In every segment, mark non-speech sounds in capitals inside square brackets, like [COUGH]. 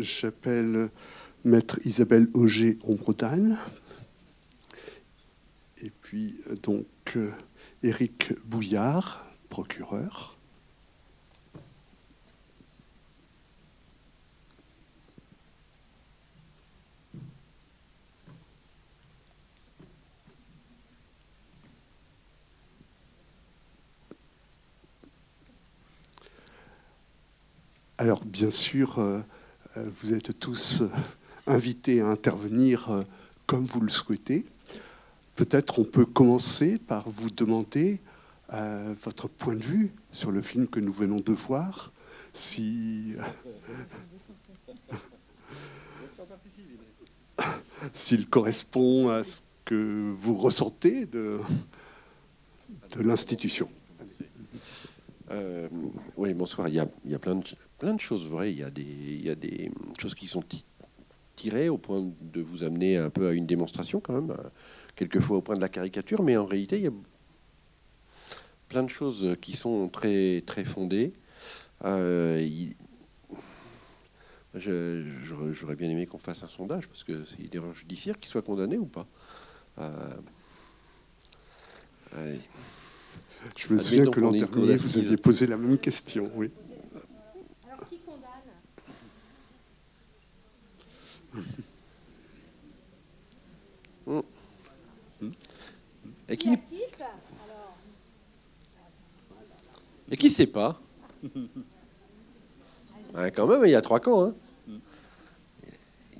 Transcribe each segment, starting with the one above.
J'appelle maître Isabelle Auger en Bretagne. Et puis donc Éric Bouillard, procureur. Alors bien sûr, euh, euh, vous êtes tous euh, invités à intervenir comme vous le souhaitez. Peut-être on peut commencer par vous demander votre point de vue sur le film que nous venons de voir. Si [LAUGHS] s'il correspond à ce que vous ressentez de, de l'institution. Euh, oui, bonsoir. Il y, a, il y a, plein, de, plein de choses vraies. Il y, a des, il y a des choses qui sont tirées au point de vous amener un peu à une démonstration, quand même, quelquefois au point de la caricature. Mais en réalité, il y a plein de choses qui sont très, très fondées. Euh, J'aurais bien aimé qu'on fasse un sondage, parce que c'est erreur judiciaire qui soit condamné ou pas. Euh, je me souviens que l'an dernier, vous aviez posé la même question. Oui. Alors, qui condamne Et qui Et qui sait pas? Quand même, il y a trois camps. Hein.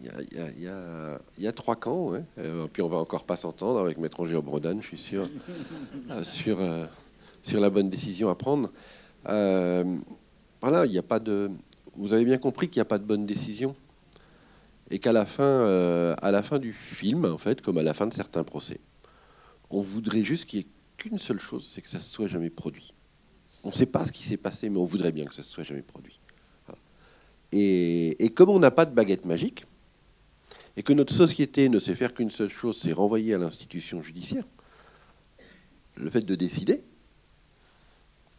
Il y, a, trois camps. Euh, puis on va encore pas s'entendre avec Maître Angers Brodan, je suis sûr, [LAUGHS] euh, sur, euh, sur la bonne décision à prendre. Euh, voilà, il n'y a pas de. Vous avez bien compris qu'il n'y a pas de bonne décision? Et qu'à la fin, euh, la fin du film, en fait, comme à la fin de certains procès, on voudrait juste qu'il n'y ait qu'une seule chose, c'est que ça ne se soit jamais produit. On ne sait pas ce qui s'est passé, mais on voudrait bien que ça ne se soit jamais produit. Et, comme on n'a pas de baguette magique, et que notre société ne sait faire qu'une seule chose, c'est renvoyer à l'institution judiciaire, le fait de décider,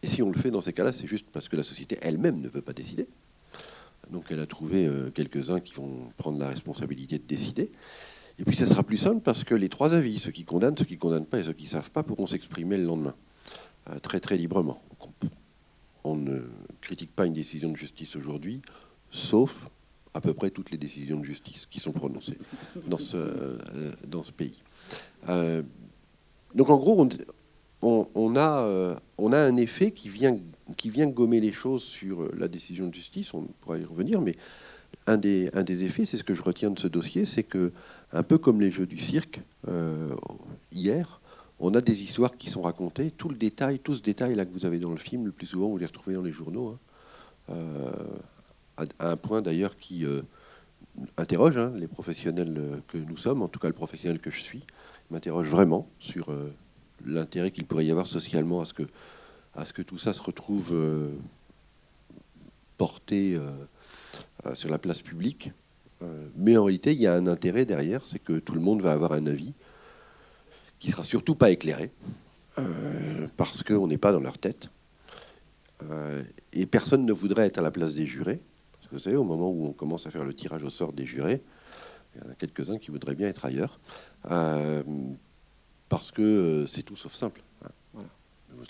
et si on le fait dans ces cas-là, c'est juste parce que la société elle-même ne veut pas décider. Donc elle a trouvé euh, quelques-uns qui vont prendre la responsabilité de décider. Et puis ça sera plus simple parce que les trois avis, ceux qui condamnent, ceux qui ne condamnent pas et ceux qui ne savent pas, pourront s'exprimer le lendemain, euh, très très librement. On ne critique pas une décision de justice aujourd'hui, sauf à peu près toutes les décisions de justice qui sont prononcées dans ce, euh, dans ce pays. donc en gros, on, on, a, euh, on a un effet qui vient, gommer les choses sur euh, la décision de justice, on pourra y revenir, mais un des, un des effets, c'est ce que je retiens de ce dossier, c'est que, un peu comme les jeux du cirque, euh, hier, on a des histoires qui sont racontées, tout le détail, tout ce détail là que vous avez dans le film, le plus souvent vous les retrouvez dans les journaux, hein, à, un point d'ailleurs qui interroge hein, les professionnels que nous sommes, en tout cas le professionnel que je suis, m'interroge vraiment sur l'intérêt qu'il pourrait y avoir socialement à ce que, tout ça se retrouve euh, porté euh, euh, sur la place publique. mais en réalité, il y a un intérêt derrière, c'est que tout le monde va avoir un avis qui sera surtout pas éclairé, parce qu'on n'est pas dans leur tête. et personne ne voudrait être à la place des jurés. Parce que vous savez, au moment où on commence à faire le tirage au sort des jurés, il y en a quelques-uns qui voudraient bien être ailleurs parce que euh, c'est tout sauf simple. Hein,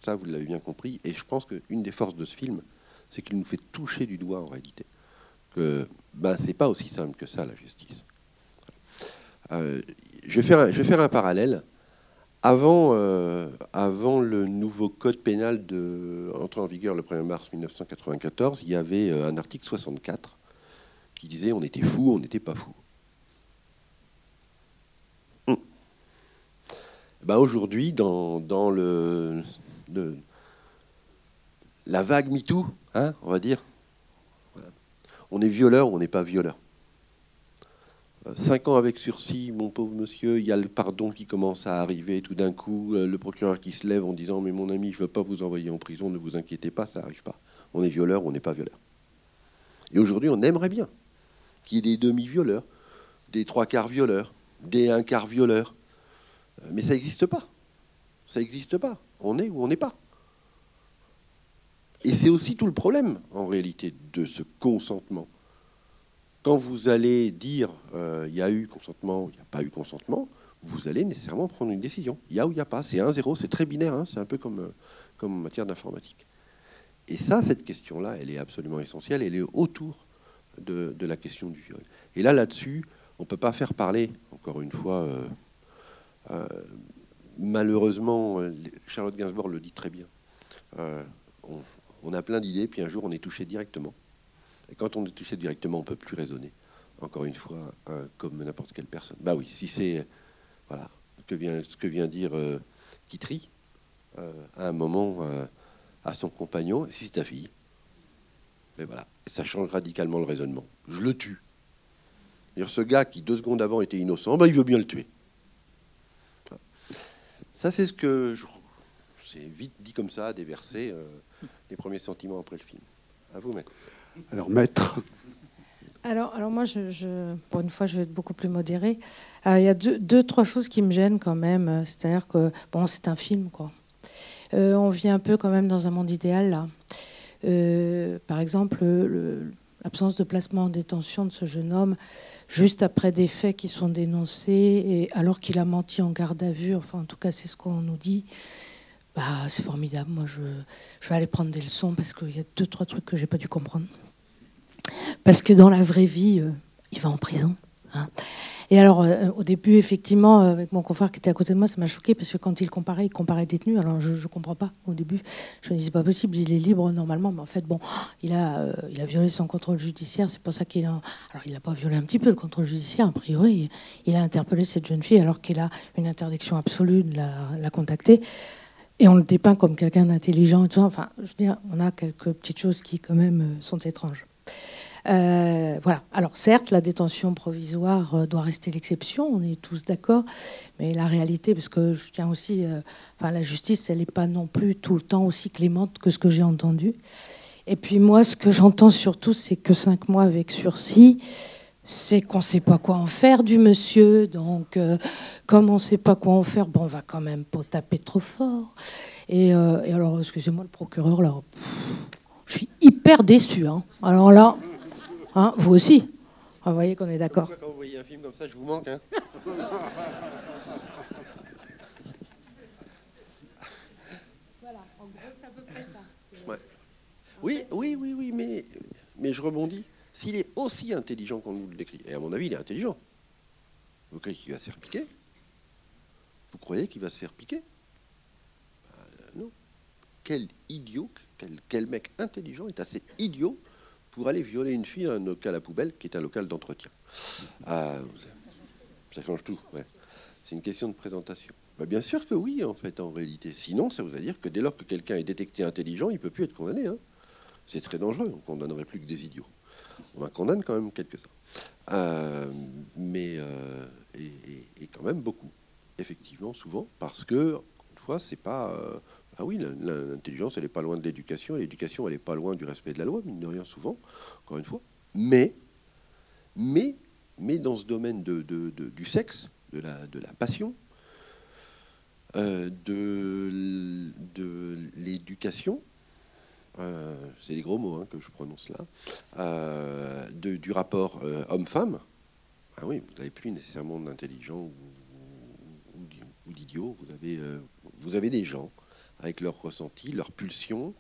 Ça, vous l'avez bien compris. Et je pense qu'une des forces de ce film, c'est qu'il nous fait toucher du doigt en réalité. Que ben, c'est pas aussi simple que ça, la justice. Euh, je, vais faire un, parallèle. Avant, euh, le nouveau code pénal entré en vigueur le 1er mars 1994, il y avait un article 64 qui disait on était fou, on n'était pas fou. Bah, aujourd'hui, dans, le, la vague MeToo, hein, on va dire, on est violeur ou on n'est pas violeur. Cinq ans avec sursis, mon pauvre monsieur, il y a le pardon qui commence à arriver tout d'un coup, euh, le procureur qui se lève en disant Mais mon ami, je ne veux pas vous envoyer en prison, ne vous inquiétez pas, ça n'arrive pas. On est violeur ou on n'est pas violeur. Et aujourd'hui, on aimerait bien qu'il y ait des demi-violeurs, des trois quarts violeurs, des un quart violeurs, mais ça n'existe pas. Ça n'existe pas. On est ou on n'est pas. Et c'est aussi tout le problème, en réalité, de ce consentement. quand vous allez dire il y a eu consentement, il n'y a pas eu consentement, vous allez nécessairement prendre une décision. Il y a ou il n'y a pas. C'est 1-0, c'est très binaire, hein. c'est un peu comme, comme en matière d'informatique. Et ça, cette question-là, elle est absolument essentielle, elle est autour de, la question du viol. Et là, là-dessus, on ne peut pas faire parler, encore une fois, euh, euh, malheureusement, Charlotte Gainsbourg le dit très bien. Euh, on, a plein d'idées, puis un jour, on est touché directement. Et quand on est touché directement, on ne peut plus raisonner, encore une fois, comme n'importe quelle personne. Bah oui, si c'est voilà, ce que vient, dire Kitry, à un moment à son compagnon, si c'est ta fille. Et voilà, ça change radicalement le raisonnement. Je le tue. ce gars qui deux secondes avant était innocent, ben, il veut bien le tuer. Ça, c'est ce que je... c'est vite dit comme ça, déverser euh, les premiers sentiments après le film. À vous, maître. Alors, maître. Alors, alors moi, je, pour une fois, je vais être beaucoup plus modéré. Euh, il y a deux, deux, trois choses qui me gênent quand même. C'est-à-dire que, bon, c'est un film, quoi. Euh, on vit un peu quand même dans un monde idéal là. Euh, par exemple, l'absence de placement en détention de ce jeune homme juste après des faits qui sont dénoncés et alors qu'il a menti en garde à vue. Enfin, en tout cas, c'est ce qu'on nous dit. Bah, c'est formidable. Moi, je, vais aller prendre des leçons parce qu'il y a deux, trois trucs que j'ai pas dû comprendre. Parce que dans la vraie vie, euh, il va en prison. Hein. Et alors, euh, au début, effectivement, euh, avec mon confrère qui était à côté de moi, ça m'a choqué parce que quand il comparait, il comparait détenu. Alors, je ne comprends pas au début. Je me disais, pas possible, il est libre normalement. Mais en fait, bon, il a, euh, il a violé son contrôle judiciaire. C'est pour ça qu'il a. Alors, il n'a pas violé un petit peu le contrôle judiciaire, a priori. Il a interpellé cette jeune fille alors qu'il a une interdiction absolue de la, contacter. Et on le dépeint comme quelqu'un d'intelligent et tout ça. Enfin, je veux dire, on a quelques petites choses qui, quand même, sont étranges. Euh, voilà. Alors certes, la détention provisoire euh, doit rester l'exception, on est tous d'accord, mais la réalité, parce que je tiens aussi, euh, enfin la justice, elle n'est pas non plus tout le temps aussi clémente que ce que j'ai entendu. Et puis moi, ce que j'entends surtout, c'est que cinq mois avec sursis, c'est qu'on ne sait pas quoi en faire du monsieur. Donc, comme on ne sait pas quoi en faire, bon, on va quand même pas taper trop fort. Et, alors, excusez-moi, le procureur, là, je suis hyper déçu. Hein. Alors là. Hein, vous aussi Vous voyez qu'on est d'accord. Quand vous voyez un film comme ça, je vous manque. Hein [LAUGHS] voilà, en gros, c'est à peu près ça. Oui, oui, oui, oui, mais, mais je rebondis. S'il est aussi intelligent qu'on nous le décrit, et à mon avis, il est intelligent, vous croyez qu'il va se faire piquer? Vous croyez qu'il va se faire piquer? Ben, Non. Quel idiot, quel, quel mec intelligent est assez idiot pour aller violer une fille dans un local à poubelle qui est un local d'entretien. Ah, ça change tout. C'est une question de présentation. Bah, bien sûr que oui, en fait, en réalité. Sinon, ça voudrait dire que dès lors que quelqu'un est détecté intelligent, il ne peut plus être condamné. Hein. C'est très dangereux. On ne condamnerait plus que des idiots. On en condamne quand même quelques-uns. Euh, mais, euh, et, quand même beaucoup, effectivement, souvent, parce que, une fois, c'est pas. Ah oui, l'intelligence, elle n'est pas loin de l'éducation, l'éducation, elle n'est pas loin du respect de la loi, mine de rien, souvent, encore une fois. Mais, mais, dans ce domaine du sexe, de la, passion, euh, de, l'éducation, euh, c'est des gros mots hein, que je prononce là, euh, du rapport homme-femme, ah oui, vous n'avez plus nécessairement d'intelligent ou, ou, vous avez, vous avez des gens avec leurs ressentis, leurs pulsions,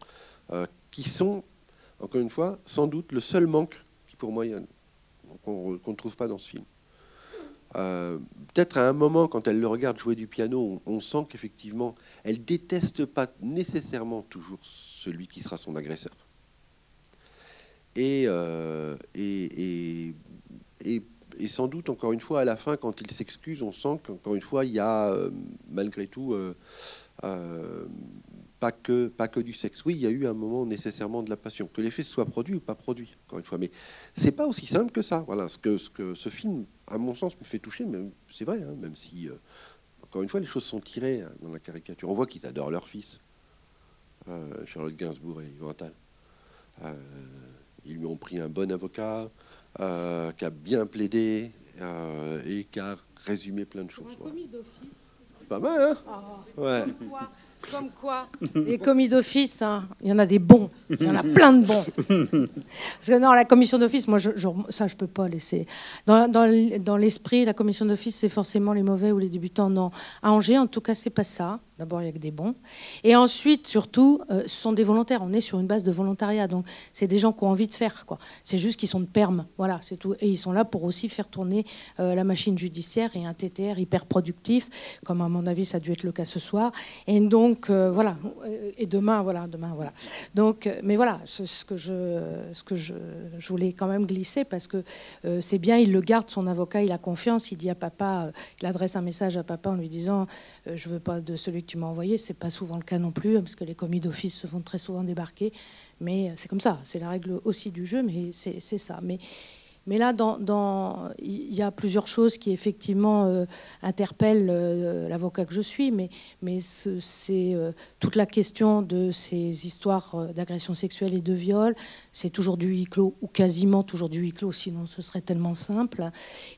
euh, qui sont, encore une fois, sans doute le seul manque qui, pour moi, qu'on ne trouve pas dans ce film. Euh, peut-être à un moment, quand elle le regarde jouer du piano, on, sent qu'effectivement, elle déteste pas nécessairement toujours celui qui sera son agresseur. Et, euh, et, et, et, sans doute, encore une fois, à la fin, quand il s'excuse, on sent qu'encore une fois, il y a malgré tout euh, pas que, pas que du sexe. Oui, il y a eu un moment nécessairement de la passion. Que l'effet soit produit ou pas produit, encore une fois. Mais c'est pas aussi simple que ça. Voilà, ce que, ce que ce film, à mon sens, me fait toucher, mais c'est vrai, hein, même si, euh, encore une fois, les choses sont tirées hein, dans la caricature. On voit qu'ils adorent leur fils, euh, Charlotte Gainsbourg et Yvan ils lui ont pris un bon avocat, qui a bien plaidé et qui a résumé plein de choses. Un commis d'office pas mal, hein ah. Ouais. Comme quoi, les [LAUGHS] commis d'office, hein, il y en a des bons. Il y en a plein de bons. Parce que non, la commission d'office, moi, je, ça, je peux pas laisser. Dans, dans l'esprit, la commission d'office, c'est forcément les mauvais ou les débutants. Non. À Angers, en tout cas, c'est pas ça. D'abord, il y a que des bons. Et ensuite, surtout, euh, ce sont des volontaires. On est sur une base de volontariat. Donc, c'est des gens qui ont envie de faire. Quoi. C'est juste qu'ils sont de perme. Voilà, c'est tout. Et ils sont là pour aussi faire tourner euh, la machine judiciaire et un TTR hyper productif, comme à mon avis, ça a dû être le cas ce soir. Et donc, euh, voilà. Et demain, voilà. Demain, voilà. Donc, mais voilà, ce, que, je, ce que je, je, voulais quand même glisser, parce que c'est bien, il le garde, son avocat, il a confiance. Il dit à papa, il adresse un message à papa en lui disant Je veux pas de celui qui tu m'as envoyé. C'est pas souvent le cas non plus, parce que les commis d'office se font très souvent débarquer. Mais c'est comme ça, c'est la règle aussi du jeu, mais c'est ça. Mais mais là, il y a plusieurs choses qui effectivement euh, interpellent euh, l'avocat que je suis, mais, mais c'est euh, toute la question de ces histoires d'agression sexuelle et de viol. C'est toujours du huis clos, ou quasiment toujours du huis clos, sinon ce serait tellement simple.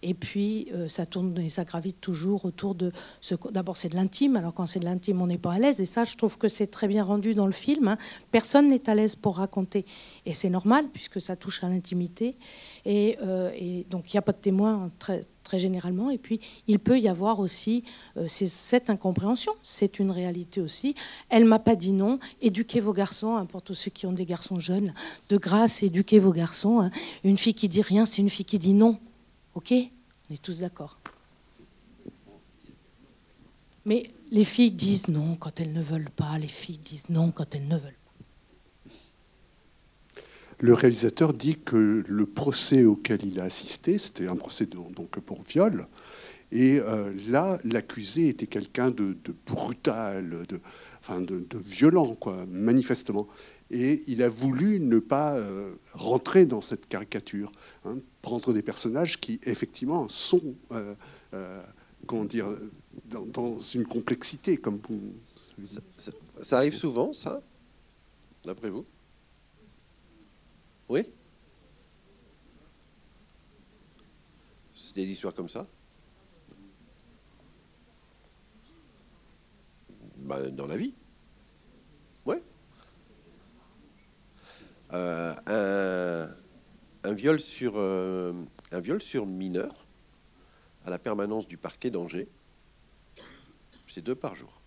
Et puis, ça tourne et ça gravite toujours autour de ce. D'abord, c'est de l'intime. Alors, quand c'est de l'intime, on n'est pas à l'aise. Et ça, je trouve que c'est très bien rendu dans le film. Hein. Personne n'est à l'aise pour raconter. Et c'est normal, puisque ça touche à l'intimité. Et euh, donc il n'y a pas de témoin très, très généralement. Et puis il peut y avoir aussi euh, cette incompréhension, c'est une réalité aussi. Elle m'a pas dit non. Éduquez vos garçons, hein, pour tous ceux qui ont des garçons jeunes, de grâce, éduquez vos garçons. Hein. Une fille qui dit rien, c'est une fille qui dit non. Ok? On est tous d'accord. Mais les filles disent non quand elles ne veulent pas. Les filles disent non quand elles ne veulent pas le réalisateur dit que le procès auquel il a assisté, c'était un procès donc pour viol, et euh, là, l'accusé était quelqu'un de, brutal, de, violent, quoi, manifestement. Et il a voulu ne pas euh, rentrer dans cette caricature, hein, prendre des personnages qui, effectivement, sont, euh, comment dire, dans, une complexité, comme vous. ça arrive souvent, ça, d'après vous? Oui C'est des histoires comme ça bah, Dans la vie. Oui. Euh, euh, un viol sur mineur à la permanence du parquet d'Angers, c'est deux par jour.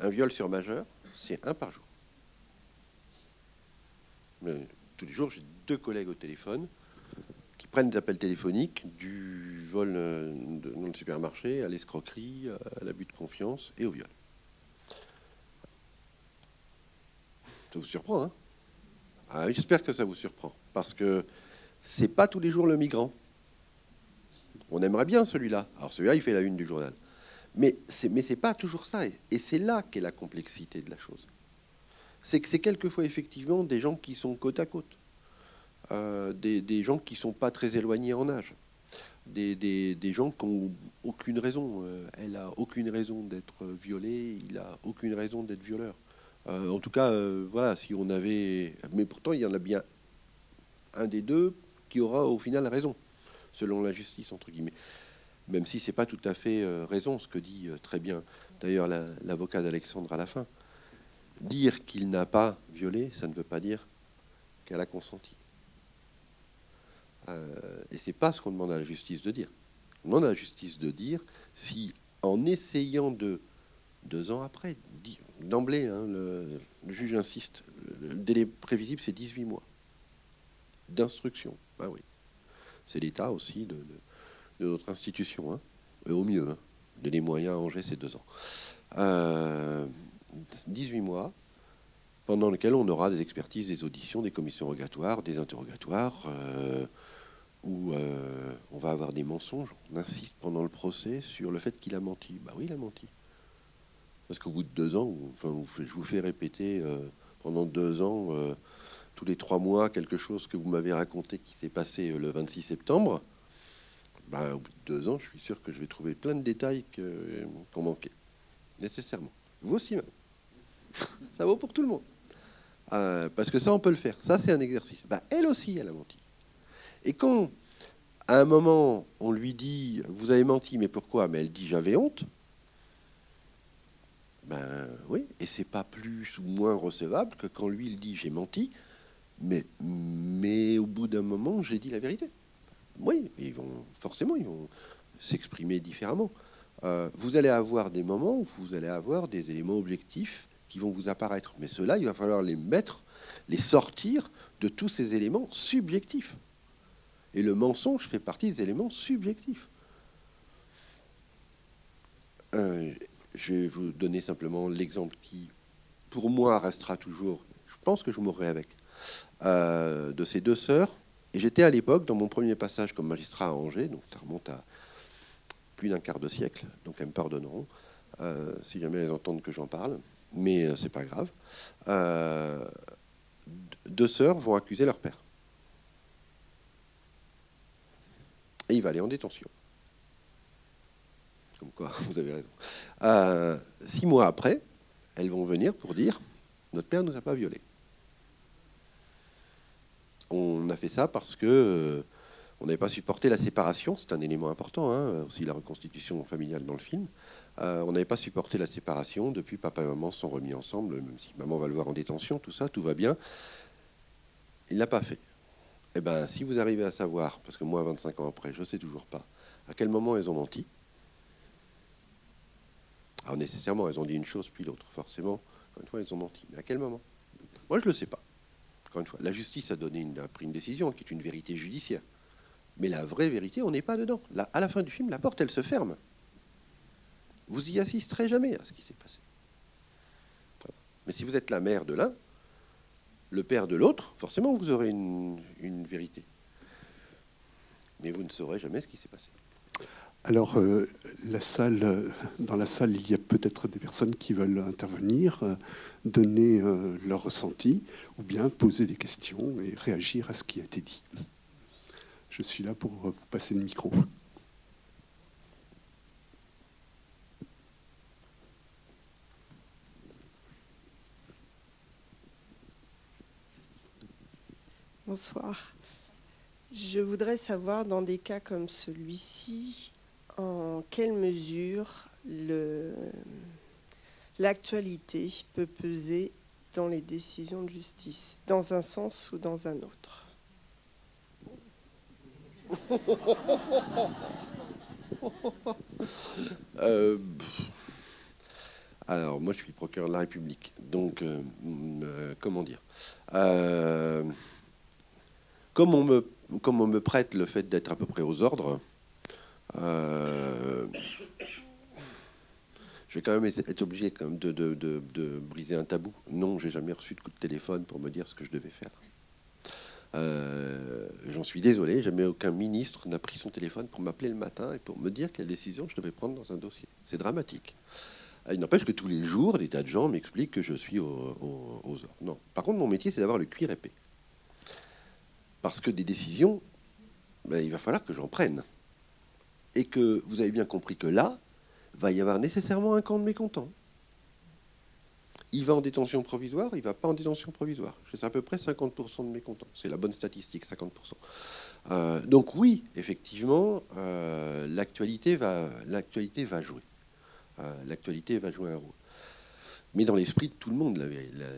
Un viol sur majeur, c'est un par jour tous les jours, j'ai deux collègues au téléphone qui prennent des appels téléphoniques du vol euh, dans le supermarché à l'escroquerie, à l'abus de confiance et au viol. Ça vous surprend, hein? Ah, J'espère que ça vous surprend, parce que c'est pas tous les jours le migrant. On aimerait bien celui-là. Alors celui-là, il fait la une du journal. Mais c'est mais c'est pas toujours ça, et c'est là qu'est la complexité de la chose c'est que c'est quelquefois effectivement des gens qui sont côte à côte, euh, des, gens qui sont pas très éloignés en âge, des, gens qui n'ont aucune raison. Euh, elle a aucune raison d'être violée, il a aucune raison d'être violeur. Euh, en tout cas, voilà, si on avait, mais pourtant il y en a bien un des deux qui aura au final raison, selon la justice entre guillemets. Même si c'est pas tout à fait raison ce que dit très bien d'ailleurs l'avocat d'Alexandre à la fin dire qu'il n'a pas violé, ça ne veut pas dire qu'elle a consenti. Euh, et c'est pas ce qu'on demande à la justice de dire. On demande à la justice de dire si, en essayant de deux ans après, d'emblée, hein, le, juge insiste, le, délai prévisible c'est 18 mois d'instruction. Bah oui, c'est l'état aussi de, notre institution, hein. et au mieux, hein. donner moyens à Angers, c'est deux ans. Euh, 18 mois, pendant lequel on aura des expertises, des auditions, des commissions rogatoires, des interrogatoires, euh, où euh, on va avoir des mensonges. On insiste pendant le procès sur le fait qu'il a menti. Bah oui, il a menti. Parce qu'au bout de deux ans, je vous fais répéter euh, pendant deux ans, tous les trois mois, quelque chose que vous m'avez raconté qui s'est passé le 26 septembre. Bah, au bout de deux ans, je suis sûr que je vais trouver plein de détails qu'on manquait, nécessairement. Vous aussi même. Ça vaut pour tout le monde. Euh, parce que ça, on peut le faire. Ça, c'est un exercice. Bah, elle aussi, elle a menti. Et quand, à un moment, on lui dit Vous avez menti, mais pourquoi? Mais elle dit J'avais honte. Ben oui, et c'est pas plus ou moins recevable que quand lui il dit j'ai menti, mais, mais au bout d'un moment j'ai dit la vérité. Oui, ils vont forcément ils vont s'exprimer différemment. Euh, vous allez avoir des moments où vous allez avoir des éléments objectifs vont vous apparaître, mais ceux-là il va falloir les mettre, les sortir de tous ces éléments subjectifs. Et le mensonge fait partie des éléments subjectifs. Euh, je vais vous donner simplement l'exemple qui, pour moi, restera toujours, je pense que je mourrai avec, euh, de ces deux sœurs. Et j'étais à l'époque, dans mon premier passage comme magistrat à Angers, donc ça remonte à plus d'un quart de siècle, donc elles me pardonneront euh, si jamais elles entendent que j'en parle, mais euh, c'est pas grave. deux sœurs vont accuser leur père. Et il va aller en détention. Comme quoi, [LAUGHS] vous avez raison. Euh, six mois après, elles vont venir pour dire notre père ne nous a pas violés. On a fait ça parce que euh, on n'avait pas supporté la séparation. C'est un élément important, hein, aussi la reconstitution familiale dans le film. Euh, on n'avait pas supporté la séparation. Depuis, papa et maman sont remis ensemble, même si maman va le voir en détention, tout ça, tout va bien. Il l'a pas fait. Eh bien, si vous arrivez à savoir, parce que moi, 25 ans après, je ne sais toujours pas, à quel moment elles ont menti, alors nécessairement, elles ont dit une chose puis l'autre. Forcément, encore une fois, elles ont menti. Mais à quel moment? Moi, je ne le sais pas. Encore une fois, la justice a, donné une, pris une décision qui est une vérité judiciaire. Mais la vraie vérité, on n'est pas dedans. À la fin du film, la porte, elle se ferme. Vous y assisterez jamais à ce qui s'est passé. Mais si vous êtes la mère de l'un, le père de l'autre, forcément, vous aurez une, vérité. Mais vous ne saurez jamais ce qui s'est passé. Alors, euh, la salle, euh, dans la salle, il y a peut-être des personnes qui veulent intervenir, euh, donner leur ressenti, ou bien poser des questions et réagir à ce qui a été dit. Je suis là pour vous passer le micro. Bonsoir. Je voudrais savoir, dans des cas comme celui-ci, en quelle mesure l'actualité peut peser dans les décisions de justice, dans un sens ou dans un autre? [LAUGHS] Euh, alors, moi, je suis procureur de la République. Donc, euh, euh, comment dire? Comme, on me, prête le fait d'être à peu près aux ordres, euh, je vais quand même être obligé quand même de, briser un tabou. Non, j'ai jamais reçu de coup de téléphone pour me dire ce que je devais faire. Euh, j'en suis désolé, jamais aucun ministre n'a pris son téléphone pour m'appeler le matin et pour me dire quelle décision je devais prendre dans un dossier. C'est dramatique. Euh, il n'empêche que tous les jours, des tas de gens m'expliquent que je suis aux, ordres. Non. Par contre, mon métier, c'est d'avoir le cuir épais. Parce que des décisions, ben, il va falloir que j'en prenne et que vous avez bien compris que là, va y avoir nécessairement un camp de mécontents. Il va en détention provisoire, il va pas en détention provisoire. C'est à peu près 50% de mécontents. C'est la bonne statistique, 50%. Euh, donc oui, effectivement, euh, l'actualité va, va jouer. Euh, l'actualité va jouer un rôle. Mais dans l'esprit de tout le monde,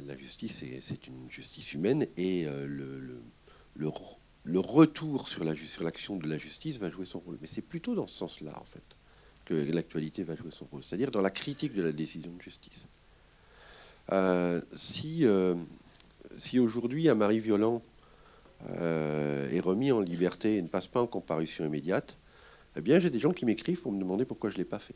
la, justice, c'est une justice humaine et le, le retour sur l'action de la justice va jouer son rôle. Mais c'est plutôt dans ce sens-là, en fait, que l'actualité va jouer son rôle, c'est-à-dire dans la critique de la décision de justice. Euh, si euh, si aujourd'hui un mari violent euh, est remis en liberté et ne passe pas en comparution immédiate, eh bien j'ai des gens qui m'écrivent pour me demander pourquoi je ne l'ai pas fait.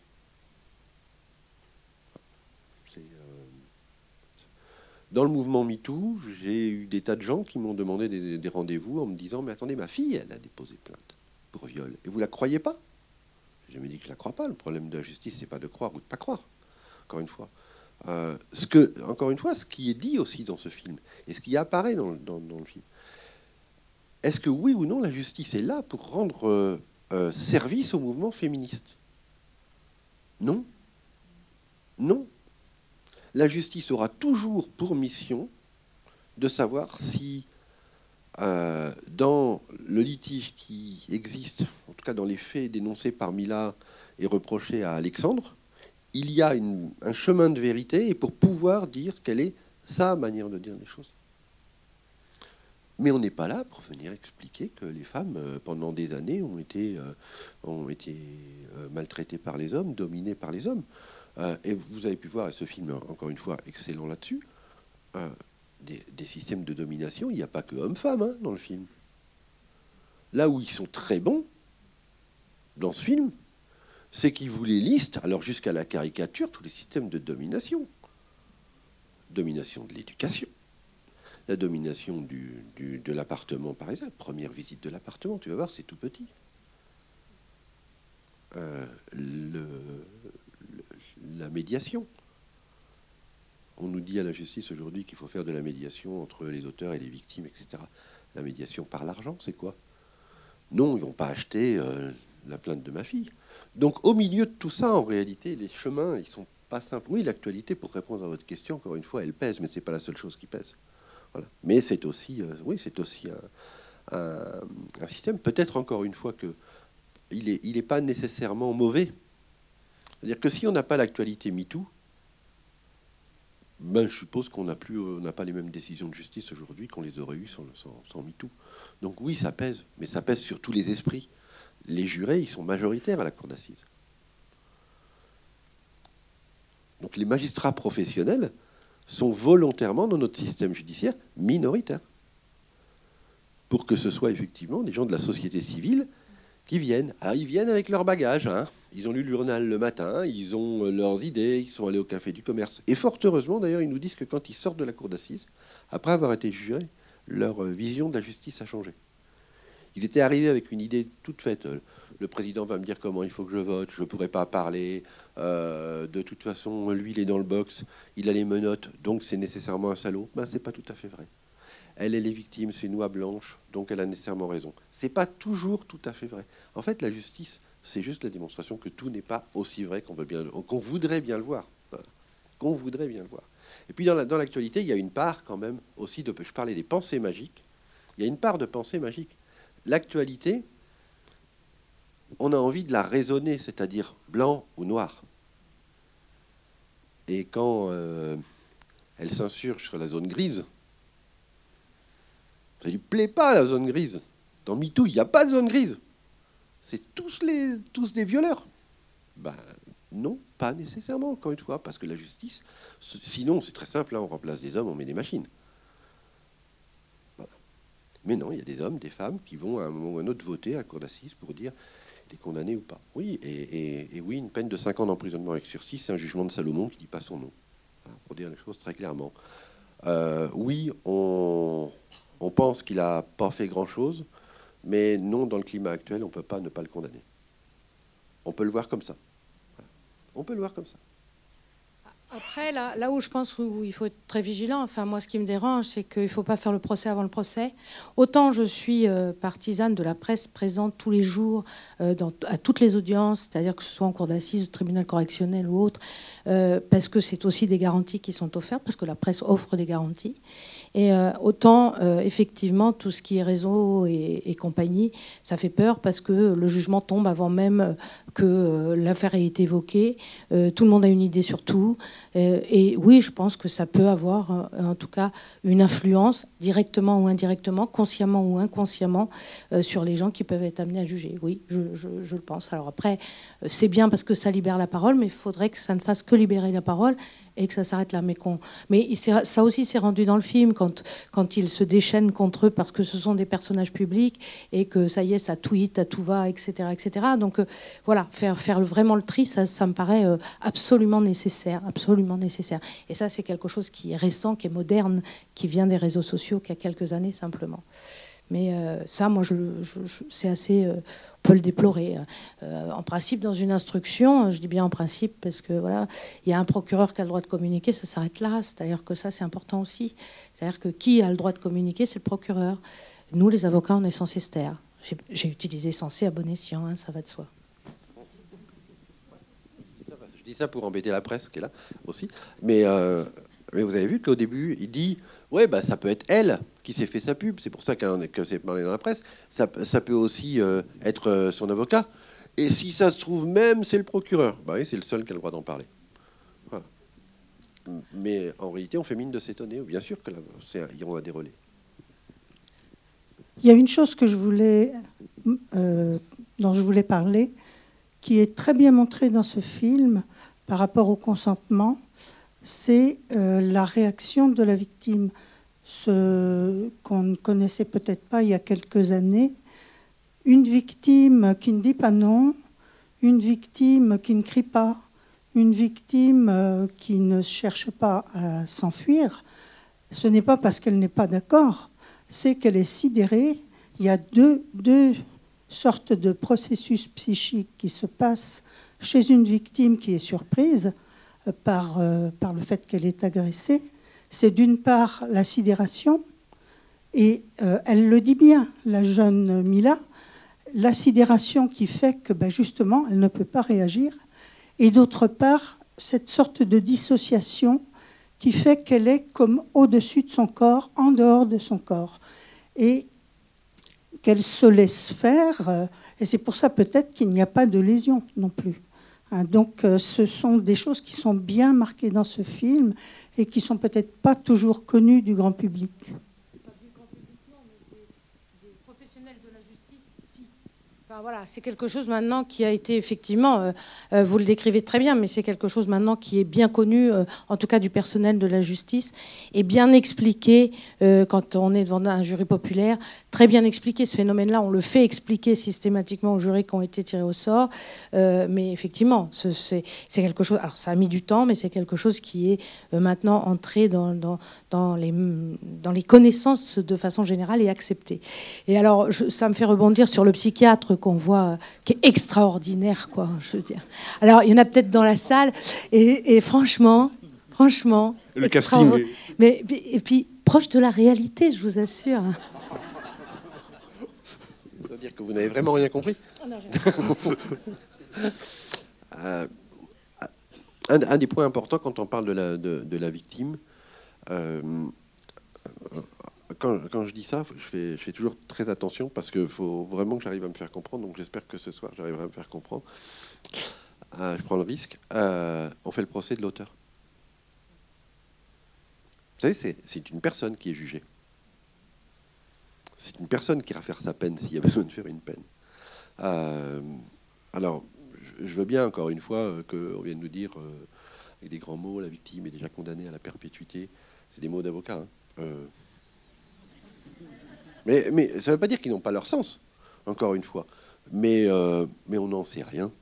Dans le mouvement MeToo, j'ai eu des tas de gens qui m'ont demandé des, rendez-vous en me disant Mais attendez, ma fille, elle a déposé plainte pour viol. Et vous la croyez pas? Je me dis que je la crois pas. Le problème de la justice, c'est pas de croire ou de pas croire. Encore une fois. Euh, ce que, encore une fois, ce qui est dit aussi dans ce film et ce qui apparaît dans, le film. Est-ce que oui ou non la justice est là pour rendre euh, euh, service au mouvement féministe? Non. Non la justice aura toujours pour mission de savoir si, euh, dans le litige qui existe, en tout cas dans les faits dénoncés par Mila et reprochés à Alexandre, il y a un chemin de vérité et pour pouvoir dire quelle est sa manière de dire les choses. Mais on n'est pas là pour venir expliquer que les femmes, euh, pendant des années, ont été, euh, maltraitées par les hommes, dominées par les hommes. Et vous avez pu voir, ce film, encore une fois, excellent là-dessus, des, systèmes de domination, il n'y a pas que hommes-femmes hein, dans le film. Là où ils sont très bons, dans ce film, c'est qu'ils vous les listent, alors jusqu'à la caricature, tous les systèmes de domination. Domination de l'éducation, la domination du, de l'appartement, par exemple. Première visite de l'appartement, tu vas voir, c'est tout petit. Euh, la médiation. On nous dit à la justice aujourd'hui qu'il faut faire de la médiation entre les auteurs et les victimes, etc. La médiation par l'argent, c'est quoi? Non, ils vont pas acheter euh, la plainte de ma fille. Donc au milieu de tout ça, en réalité, les chemins, ils sont pas simples. Oui, l'actualité, pour répondre à votre question, encore une fois, elle pèse, mais c'est pas la seule chose qui pèse. Mais c'est aussi, euh, oui, c'est aussi un, système. Peut-être encore une fois que il n'est il pas nécessairement mauvais. C'est-à-dire que si on n'a pas l'actualité MeToo, ben, je suppose qu'on n'a plus, euh, pas les mêmes décisions de justice aujourd'hui qu'on les aurait eues sans, sans, sans MeToo. Donc oui, ça pèse, mais ça pèse sur tous les esprits. Les jurés, ils sont majoritaires à la cour d'assises. Donc les magistrats professionnels, sont volontairement dans notre système judiciaire minoritaires. Pour que ce soit effectivement des gens de la société civile qui viennent. Alors ils viennent avec leur bagage. Hein. Ils ont lu l'urnal le matin, ils ont euh, leurs idées, ils sont allés au café du commerce. Et fort heureusement, d'ailleurs, ils nous disent que quand ils sortent de la cour d'assises, après avoir été jugés, leur euh, vision de la justice a changé. Ils étaient arrivés avec une idée toute faite le président va me dire comment il faut que je vote, je ne pourrai pas parler. Euh, de toute façon, lui, il est dans le box, il a les menottes, donc c'est nécessairement un salaud. Ben, c'est pas tout à fait vrai. Elle, est les victimes, c'est une oie blanche, donc elle a nécessairement raison. C'est pas toujours tout à fait vrai. En fait, la justice, c'est juste la démonstration que tout n'est pas aussi vrai qu'on voudrait bien le voir, qu'on voudrait bien le voir. Et puis dans l'actualité, il y a une part quand même aussi de, je parlais des pensées magiques. Il y a une part de pensée magique. L'actualité, on a envie de la raisonner, c'est-à-dire blanc ou noir. Et quand euh, elle s'insurge sur la zone grise, ça lui plaît pas la zone grise. Dans MeToo, il n'y a pas de zone grise. C'est tous, les, tous des violeurs. Ben non, pas nécessairement, encore une fois, parce que la justice, sinon c'est très simple, hein, on remplace des hommes, on met des machines. Mais non, il y a des hommes, des femmes qui vont à un moment ou à un autre voter à cour d'assises pour dire condamné ou pas. Oui, et, oui, une peine de 5 ans d'emprisonnement avec sursis, c'est un jugement de Salomon qui ne dit pas son nom, pour dire les choses très clairement. Euh, oui, on, pense qu'il n'a pas fait grand-chose, mais non, dans le climat actuel, on ne peut pas ne pas le condamner. On peut le voir comme ça. On peut le voir comme ça. Après, là, là, où je pense où il faut être très vigilant, enfin moi ce qui me dérange, c'est qu'il ne faut pas faire le procès avant le procès. Autant je suis euh, partisane de la presse présente tous les jours euh, à toutes les audiences, c'est-à-dire que ce soit en cour d'assises, au tribunal correctionnel ou autre, euh, parce que c'est aussi des garanties qui sont offertes, parce que la presse offre des garanties. Et autant, effectivement, tout ce qui est réseau et, compagnie, ça fait peur parce que le jugement tombe avant même que l'affaire ait été évoquée. tout le monde a une idée sur tout. Euh, et oui, je pense que ça peut avoir, euh, en tout cas, une influence, directement ou indirectement, consciemment ou inconsciemment, euh, sur les gens qui peuvent être amenés à juger. Oui, je, le pense. Alors après, c'est bien parce que ça libère la parole, mais il faudrait que ça ne fasse que libérer la parole et que ça s'arrête là. Mais, ça aussi s'est rendu dans le film quand, ils se déchaînent contre eux parce que ce sont des personnages publics et que ça y est, ça tweet, à tout va, etc. etc. Donc euh, voilà, faire, vraiment le tri, ça, ça me paraît euh, absolument nécessaire, absolument nécessaire. Et ça, c'est quelque chose qui est récent, qui est moderne, qui vient des réseaux sociaux, qui a quelques années simplement. Mais euh, ça, moi, je, c'est assez. Euh, on peut le déplorer. Euh, en principe, dans une instruction, je dis bien en principe parce que voilà, il y a un procureur qui a le droit de communiquer, ça s'arrête là. C'est-à-dire que ça, c'est important aussi. C'est-à-dire que qui a le droit de communiquer, c'est le procureur. Nous, les avocats, on est censés se taire. J'ai utilisé censé à bon escient, hein, ça va de soi. Je dis ça pour embêter la presse qui est là aussi. Mais mais vous avez vu qu'au début, il dit Ouais, bah, ça peut être elle qui s'est fait sa pub. C'est pour ça que c'est parlé dans la presse. Ça, peut aussi euh, être euh, son avocat. Et si ça se trouve même, c'est le procureur. Bah oui, c'est le seul qui a le droit d'en parler. Mais en réalité, on fait mine de s'étonner. Bien sûr qu'il y aura des relais. Il y a une chose que je voulais, euh, dont je voulais parler, qui est très bien montrée dans ce film par rapport au consentement, c'est la réaction de la victime. Ce qu'on ne connaissait peut-être pas il y a quelques années. Une victime qui ne dit pas non, une victime qui ne crie pas, une victime euh, qui ne cherche pas à s'enfuir, ce n'est pas parce qu'elle n'est pas d'accord, c'est qu'elle est sidérée. Il y a deux, deux sortes de processus psychiques qui se passent chez une victime qui est surprise euh, par, euh, par le fait qu'elle est agressée. C'est d'une part la sidération, et elle le dit bien, la jeune Mila, la sidération qui fait que ben, justement elle ne peut pas réagir, et d'autre part cette sorte de dissociation qui fait qu'elle est comme au-dessus de son corps, en dehors de son corps, et qu'elle se laisse faire, euh, et c'est pour ça peut-être qu'il n'y a pas de lésion non plus. Hein, donc euh, ce sont des choses qui sont bien marquées dans ce film et qui sont peut-être pas toujours connues du grand public. Voilà, c'est quelque chose maintenant qui a été effectivement, euh, euh, vous le décrivez très bien, mais c'est quelque chose maintenant qui est bien connu, euh, en tout cas du personnel de la justice, et bien expliqué quand on est devant un jury populaire, très bien expliqué ce phénomène-là. On le fait expliquer systématiquement aux jurys qui ont été tirés au sort, mais effectivement, c'est quelque chose. Alors ça a mis du temps, mais c'est quelque chose qui est maintenant entré dans, les connaissances de façon générale et accepté. Et alors, ça me fait rebondir sur le psychiatre qu'on voit, euh, qui est extraordinaire, quoi. Je veux dire. Alors, il y en a peut-être dans la salle, et, franchement, franchement, le casting. Mais et puis proche de la réalité, je vous assure. Ça veut dire que vous n'avez vraiment rien compris. Oh, [LAUGHS] euh, un, des points importants quand on parle de la, de, la victime, euh, quand, je dis ça, je fais, toujours très attention parce qu'il faut vraiment que j'arrive à me faire comprendre. Donc j'espère que ce soir, j'arriverai à me faire comprendre. Euh, je prends le risque. Euh, on fait le procès de l'auteur. Vous savez, c'est une personne qui est jugée. C'est une personne qui va faire sa peine s'il y a [LAUGHS] besoin de faire une peine. Euh, alors, je veux bien, encore une fois, qu'on vienne nous dire, avec des grands mots, la victime est déjà condamnée à la perpétuité. C'est des mots d'avocat. Hein. Mais, ça ne veut pas dire qu'ils n'ont pas leur sens, encore une fois. Mais, euh, mais on n'en sait rien.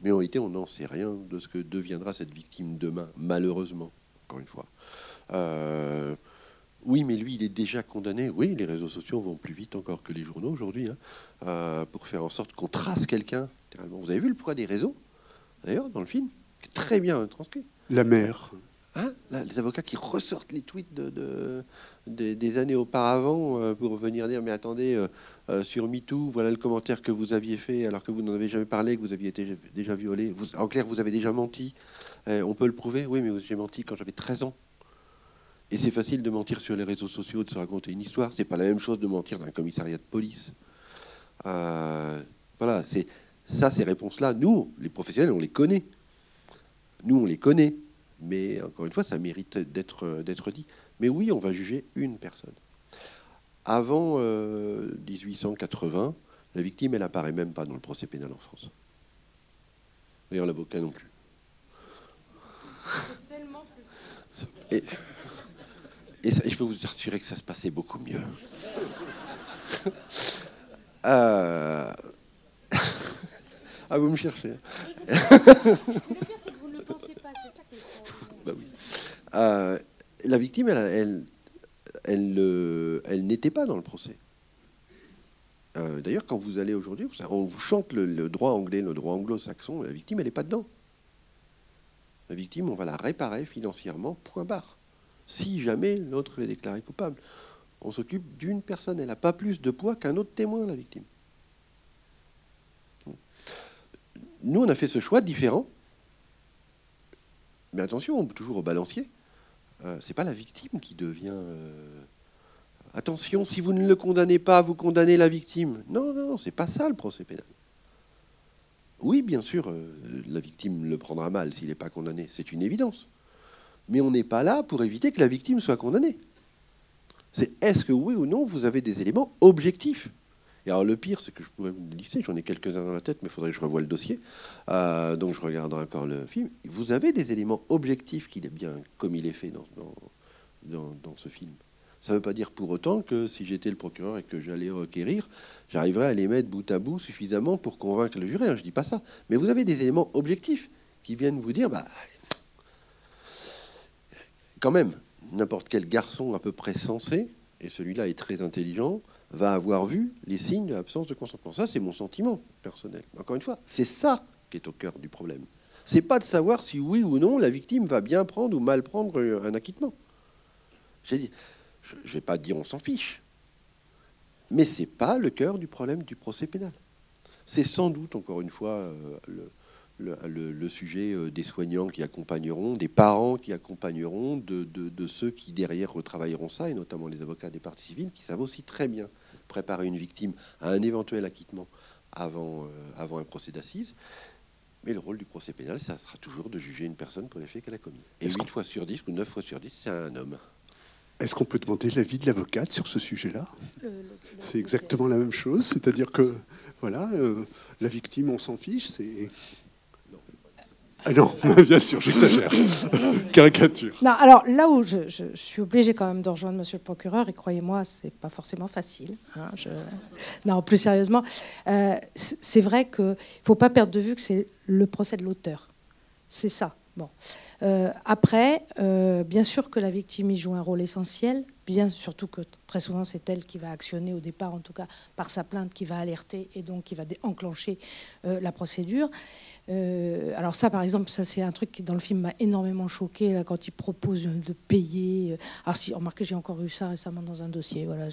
Mais en réalité, on n'en sait rien de ce que deviendra cette victime demain, malheureusement, encore une fois. Euh, oui, mais lui, il est déjà condamné. Oui, les réseaux sociaux vont plus vite encore que les journaux aujourd'hui, hein, euh, pour faire en sorte qu'on trace quelqu'un. Vous avez vu le poids des réseaux, d'ailleurs, dans le film, très bien transcrit. La mère. Hein les avocats qui ressortent les tweets de, des années auparavant euh, pour venir dire mais attendez euh, euh, sur MeToo voilà le commentaire que vous aviez fait alors que vous n'en avez jamais parlé que vous aviez été déjà violé. En clair vous avez déjà menti. On peut le prouver. Oui mais j'ai menti quand j'avais 13 ans. Et c'est facile de mentir sur les réseaux sociaux de se raconter une histoire. C'est pas la même chose de mentir dans un commissariat de police. Voilà c'est ça ces réponses là nous les professionnels on les connaît. Nous on les connaît mais encore une fois, ça mérite d'être dit. Mais oui, on va juger une personne. Avant 1880, euh, la victime, elle apparaît même pas dans le procès pénal en France. D'ailleurs, l'avocat non plus. Et, et, je peux vous assurer que ça se passait beaucoup mieux. euh... [LAUGHS] ah, vous me cherchez. Euh, la victime, elle, n'était pas dans le procès. Euh, d'ailleurs, quand vous allez aujourd'hui, on vous chante le, droit anglais, le droit anglo-saxon, la victime, elle n'est pas dedans. La victime, on va la réparer financièrement, point barre. Si jamais l'autre est déclaré coupable. On s'occupe d'une personne, elle n'a pas plus de poids qu'un autre témoin, la victime. Nous, on a fait ce choix différent mais attention, toujours au balancier. Euh, c'est pas la victime qui devient. Euh, attention, si vous ne le condamnez pas, vous condamnez la victime. Non, non, c'est pas ça le procès pénal. Oui, bien sûr, euh, la victime le prendra mal s'il n'est pas condamné, c'est une évidence. Mais on n'est pas là pour éviter que la victime soit condamnée. C'est est-ce que oui ou non vous avez des éléments objectifs et alors le pire, c'est que je pourrais vous lister, j'en ai quelques-uns dans la tête, mais il faudrait que je revoie le dossier. Euh, donc je regarderai encore le film. Vous avez des éléments objectifs qu'il est bien comme il est fait dans, dans, ce film. Ça ne veut pas dire pour autant que si j'étais le procureur et que j'allais requérir, j'arriverais à les mettre bout à bout suffisamment pour convaincre le juré. Hein, je ne dis pas ça. Mais vous avez des éléments objectifs qui viennent vous dire, bah, quand même, n'importe quel garçon à peu près sensé, et celui-là est très intelligent, va avoir vu les signes de l'absence de consentement. Ça, c'est mon sentiment personnel. Encore une fois, c'est ça qui est au cœur du problème. C'est pas de savoir si oui ou non la victime va bien prendre ou mal prendre un acquittement. Je ne vais pas dire on s'en fiche, mais c'est pas le cœur du problème du procès pénal. C'est sans doute, encore une fois, euh, le, le, sujet euh, des soignants qui accompagneront, des parents qui accompagneront, de, ceux qui derrière retravailleront ça, et notamment les avocats des parties civiles, qui savent aussi très bien préparer une victime à un éventuel acquittement avant, euh, avant un procès d'assises. Mais le rôle du procès pénal, ça sera toujours de juger une personne pour les faits qu'elle a commis. Et 8 fois sur 10 ou 9 fois sur 10, c'est un homme. Est-ce qu'on peut demander l'avis de l'avocate sur ce sujet-là? C'est exactement la même chose, c'est-à-dire que voilà, euh, la victime, on s'en fiche, c'est ah non, [LAUGHS] bien sûr, j'exagère. [LAUGHS] Caricature. Non, alors là où je, suis obligée quand même de rejoindre Monsieur le procureur, et croyez-moi, c'est pas forcément facile. Hein, non, plus sérieusement, euh, c'est vrai qu'il ne faut pas perdre de vue que c'est le procès de l'auteur. C'est ça. Bon. Euh, après, euh, bien sûr que la victime y joue un rôle essentiel, bien surtout que très souvent c'est elle qui va actionner au départ, en tout cas par sa plainte, qui va alerter et donc qui va enclencher la procédure. Euh, alors ça, par exemple, ça c'est un truc qui dans le film m'a énormément choqué quand il propose de payer. Euh, alors si, remarquez, j'ai encore eu ça récemment dans un dossier. Voilà,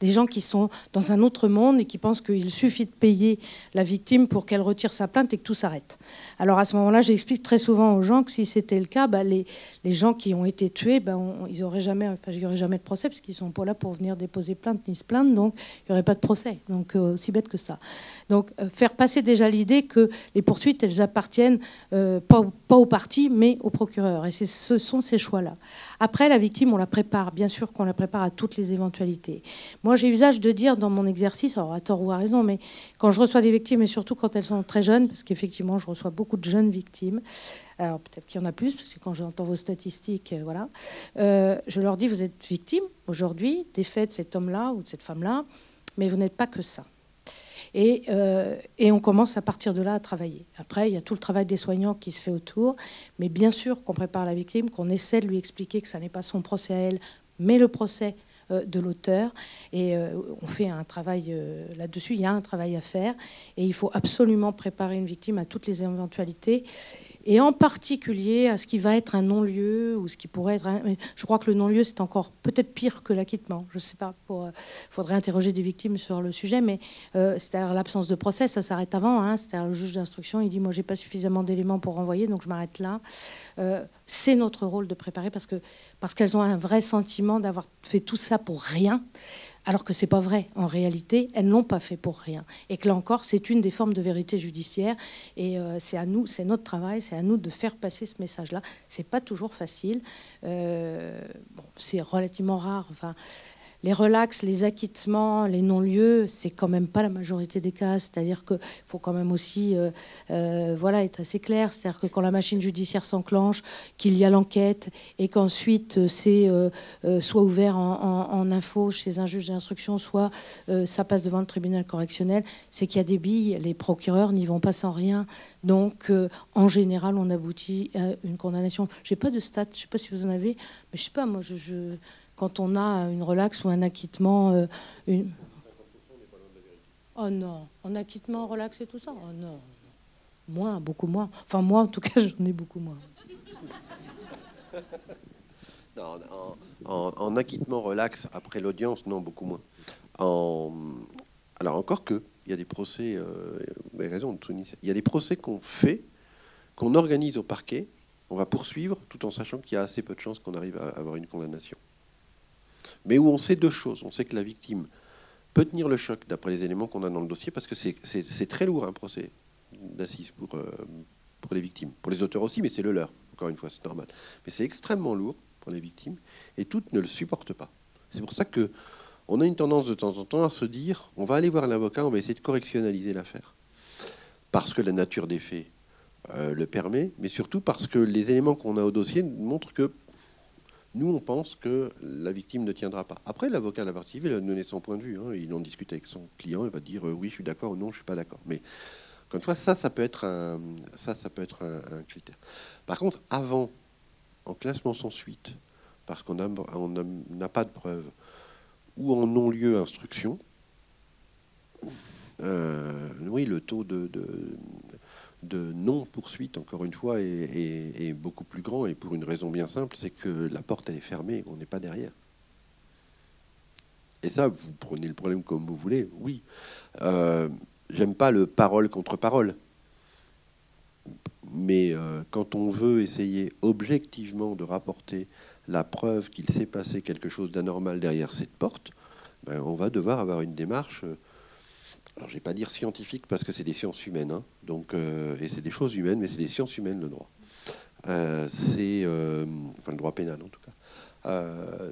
des gens qui sont dans un autre monde et qui pensent qu'il suffit de payer la victime pour qu'elle retire sa plainte et que tout s'arrête. Alors à ce moment-là, j'explique très souvent aux gens que si c'était le cas, bah, les, gens qui ont été tués, bah, ils auraient jamais, enfin, il n'y aurait jamais de procès parce qu'ils sont pas là pour venir déposer plainte ni se plaindre, donc il n'y aurait pas de procès. Donc euh, aussi bête que ça. Donc faire passer déjà l'idée que les poursuites elles appartiennent euh, pas, pas, au parti, mais au procureur. Et ce sont ces choix-là. Après, la victime, on la prépare. Bien sûr qu'on la prépare à toutes les éventualités. Moi, j'ai usage de dire dans mon exercice, alors à tort ou à raison, mais quand je reçois des victimes, et surtout quand elles sont très jeunes, parce qu'effectivement, je reçois beaucoup de jeunes victimes, alors peut-être qu'il y en a plus, parce que quand j'entends vos statistiques, euh, voilà, euh, je leur dis, vous êtes victime aujourd'hui des faits de cet homme-là ou de cette femme-là, mais vous n'êtes pas que ça. Euh, et, on commence à partir de là à travailler. Après, il y a tout le travail des soignants qui se fait autour, mais bien sûr qu'on prépare la victime, qu'on essaie de lui expliquer que ça n'est pas son procès à elle, mais le procès de l'auteur. Et on fait un travail là-dessus, il y a un travail à faire, et il faut absolument préparer une victime à toutes les éventualités et en particulier à ce qui va être un non-lieu ou ce qui pourrait être. Je crois que le non-lieu c'est encore peut-être pire que l'acquittement. Je ne sais pas. Il euh, faudrait interroger des victimes sur le sujet, mais euh, c'est-à-dire l'absence de procès, ça s'arrête avant. Hein, c'est-à-dire le juge d'instruction, il dit moi j'ai pas suffisamment d'éléments pour renvoyer, donc je m'arrête là. Euh, c'est notre rôle de préparer parce que parce qu'elles ont un vrai sentiment d'avoir fait tout ça pour rien alors que c'est pas vrai. En réalité, elles n'ont pas fait pour rien. Et que là encore, c'est une des formes de vérité judiciaire. Et euh, c'est à nous, c'est notre travail, c'est à nous de faire passer ce message-là. C'est pas toujours facile. Euh, c'est relativement rare. Enfin, les relax, les acquittements, les non-lieux, c'est quand même pas la majorité des cas. C'est-à-dire qu'il faut quand même aussi euh, euh, voilà, être assez clair. C'est-à-dire que quand la machine judiciaire s'enclenche, qu'il y a l'enquête et qu'ensuite euh, c'est soit ouvert en, info chez un juge d'instruction, soit ça passe devant le tribunal correctionnel, c'est qu'il y a des billes. Les procureurs n'y vont pas sans rien. Donc, en général, on aboutit à une condamnation. J'ai pas de stats, je sais pas si vous en avez, mais je sais pas, moi, je quand on a une relaxe ou un acquittement. Euh, une... Oh non, en acquittement, relax et tout ça Oh non, moins, beaucoup moins. Enfin, moi, en tout cas, [LAUGHS] j'en ai beaucoup moins. Non, en, acquittement relax après l'audience, non, beaucoup moins. Alors encore que, il y a des procès, euh, il y a des procès qu'on fait, qu'on organise au parquet, on va poursuivre, tout en sachant qu'il y a assez peu de chances qu'on arrive à avoir une condamnation mais où on sait deux choses. On sait que la victime peut tenir le choc d'après les éléments qu'on a dans le dossier, parce que c'est très lourd un procès d'assises pour, euh, pour les victimes. Pour les auteurs aussi, mais c'est le leur. encore une fois, c'est normal. Mais c'est extrêmement lourd pour les victimes et toutes ne le supportent pas. C'est pour ça que on a une tendance de temps en temps à se dire on va aller voir l'avocat, on va essayer de correctionnaliser l'affaire. Parce que la nature des faits euh, le permet, mais surtout parce que les éléments qu'on a au dossier montrent que nous, on pense que la victime ne tiendra pas. Après, l'avocat la partie civile a donné son point de vue. Hein. Il en discute avec son client, il va dire euh, oui, je suis d'accord ou non, je suis pas d'accord. Mais comme fois, ça, ça peut être un, ça, ça peut être un, critère. Par contre, avant, en classement sans suite, parce qu'on n'a pas de preuves, ou en non-lieu instruction, euh, oui, le taux de, non-poursuite, encore une fois, est, beaucoup plus grand, et pour une raison bien simple, c'est que la porte est fermée, on n'est pas derrière. Et ça, vous prenez le problème comme vous voulez, oui. Euh, j'aime pas le parole contre parole. Mais euh, quand on veut essayer objectivement de rapporter la preuve qu'il s'est passé quelque chose d'anormal derrière cette porte, ben, on va devoir avoir une démarche. Euh, alors, je vais pas dire scientifique parce que c'est des sciences humaines, hein. donc euh, et c'est des choses humaines, mais c'est des sciences humaines le droit. c'est enfin le droit pénal en tout cas.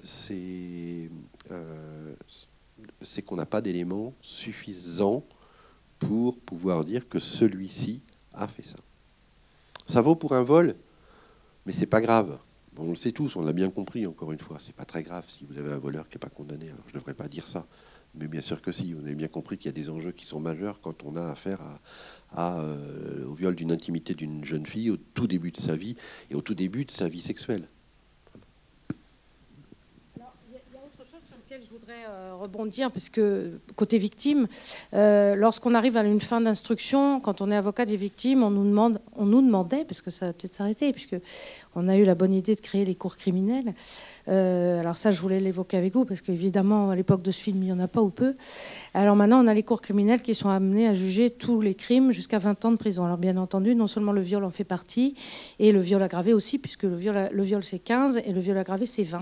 c'est c'est qu'on n'a pas d'éléments suffisants pour pouvoir dire que celui-ci a fait ça. Ça vaut pour un vol, mais c'est pas grave. On le sait tous, on l'a bien compris encore une fois. C'est pas très grave si vous avez un voleur qui n'est pas condamné. Alors je ne devrais pas dire ça, mais bien sûr que si. On a bien compris qu'il y a des enjeux qui sont majeurs quand on a affaire euh, au viol d'une intimité d'une jeune fille au tout début de sa vie et au tout début de sa vie sexuelle. je voudrais euh, rebondir, parce que côté victime, euh, lorsqu'on arrive à une fin d'instruction, quand on est avocat des victimes, on nous, demande, on nous demandait, parce que ça va peut-être s'arrêter, puisque on a eu la bonne idée de créer les cours criminels. Euh, alors ça, je voulais l'évoquer avec vous, parce qu'évidemment, à l'époque de ce film, il n'y en a pas ou peu. Alors maintenant, on a les cours criminels qui sont amenés à juger tous les crimes jusqu'à 20 ans de prison. Alors bien entendu, non seulement le viol en fait partie, et le viol aggravé aussi, puisque le viol, le viol c'est 15 et le viol aggravé c'est 20.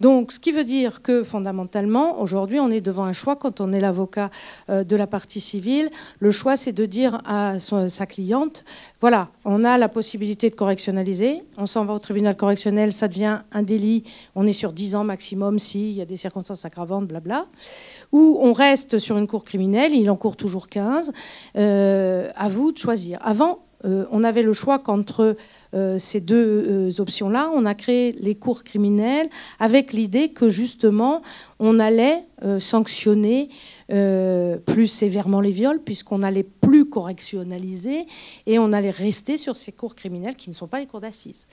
Donc, ce qui veut dire que fondamentalement, aujourd'hui, on est devant un choix quand on est l'avocat euh, de la partie civile. Le choix, c'est de dire à sa cliente, voilà, on a la possibilité de correctionnaliser, on s'en va au tribunal correctionnel, ça devient un délit, on est sur 10 ans maximum s'il y a des circonstances aggravantes, blabla. Ou on reste sur une cour criminelle, il en court toujours 15. Euh, à vous de choisir. Avant, euh, on avait le choix qu'entre euh, ces deux euh, options-là, on a créé les cours criminels avec l'idée que justement, on allait sanctionner plus sévèrement les viols, puisqu'on allait plus correctionnaliser et on allait rester sur ces cours criminels qui ne sont pas les cours d'assises.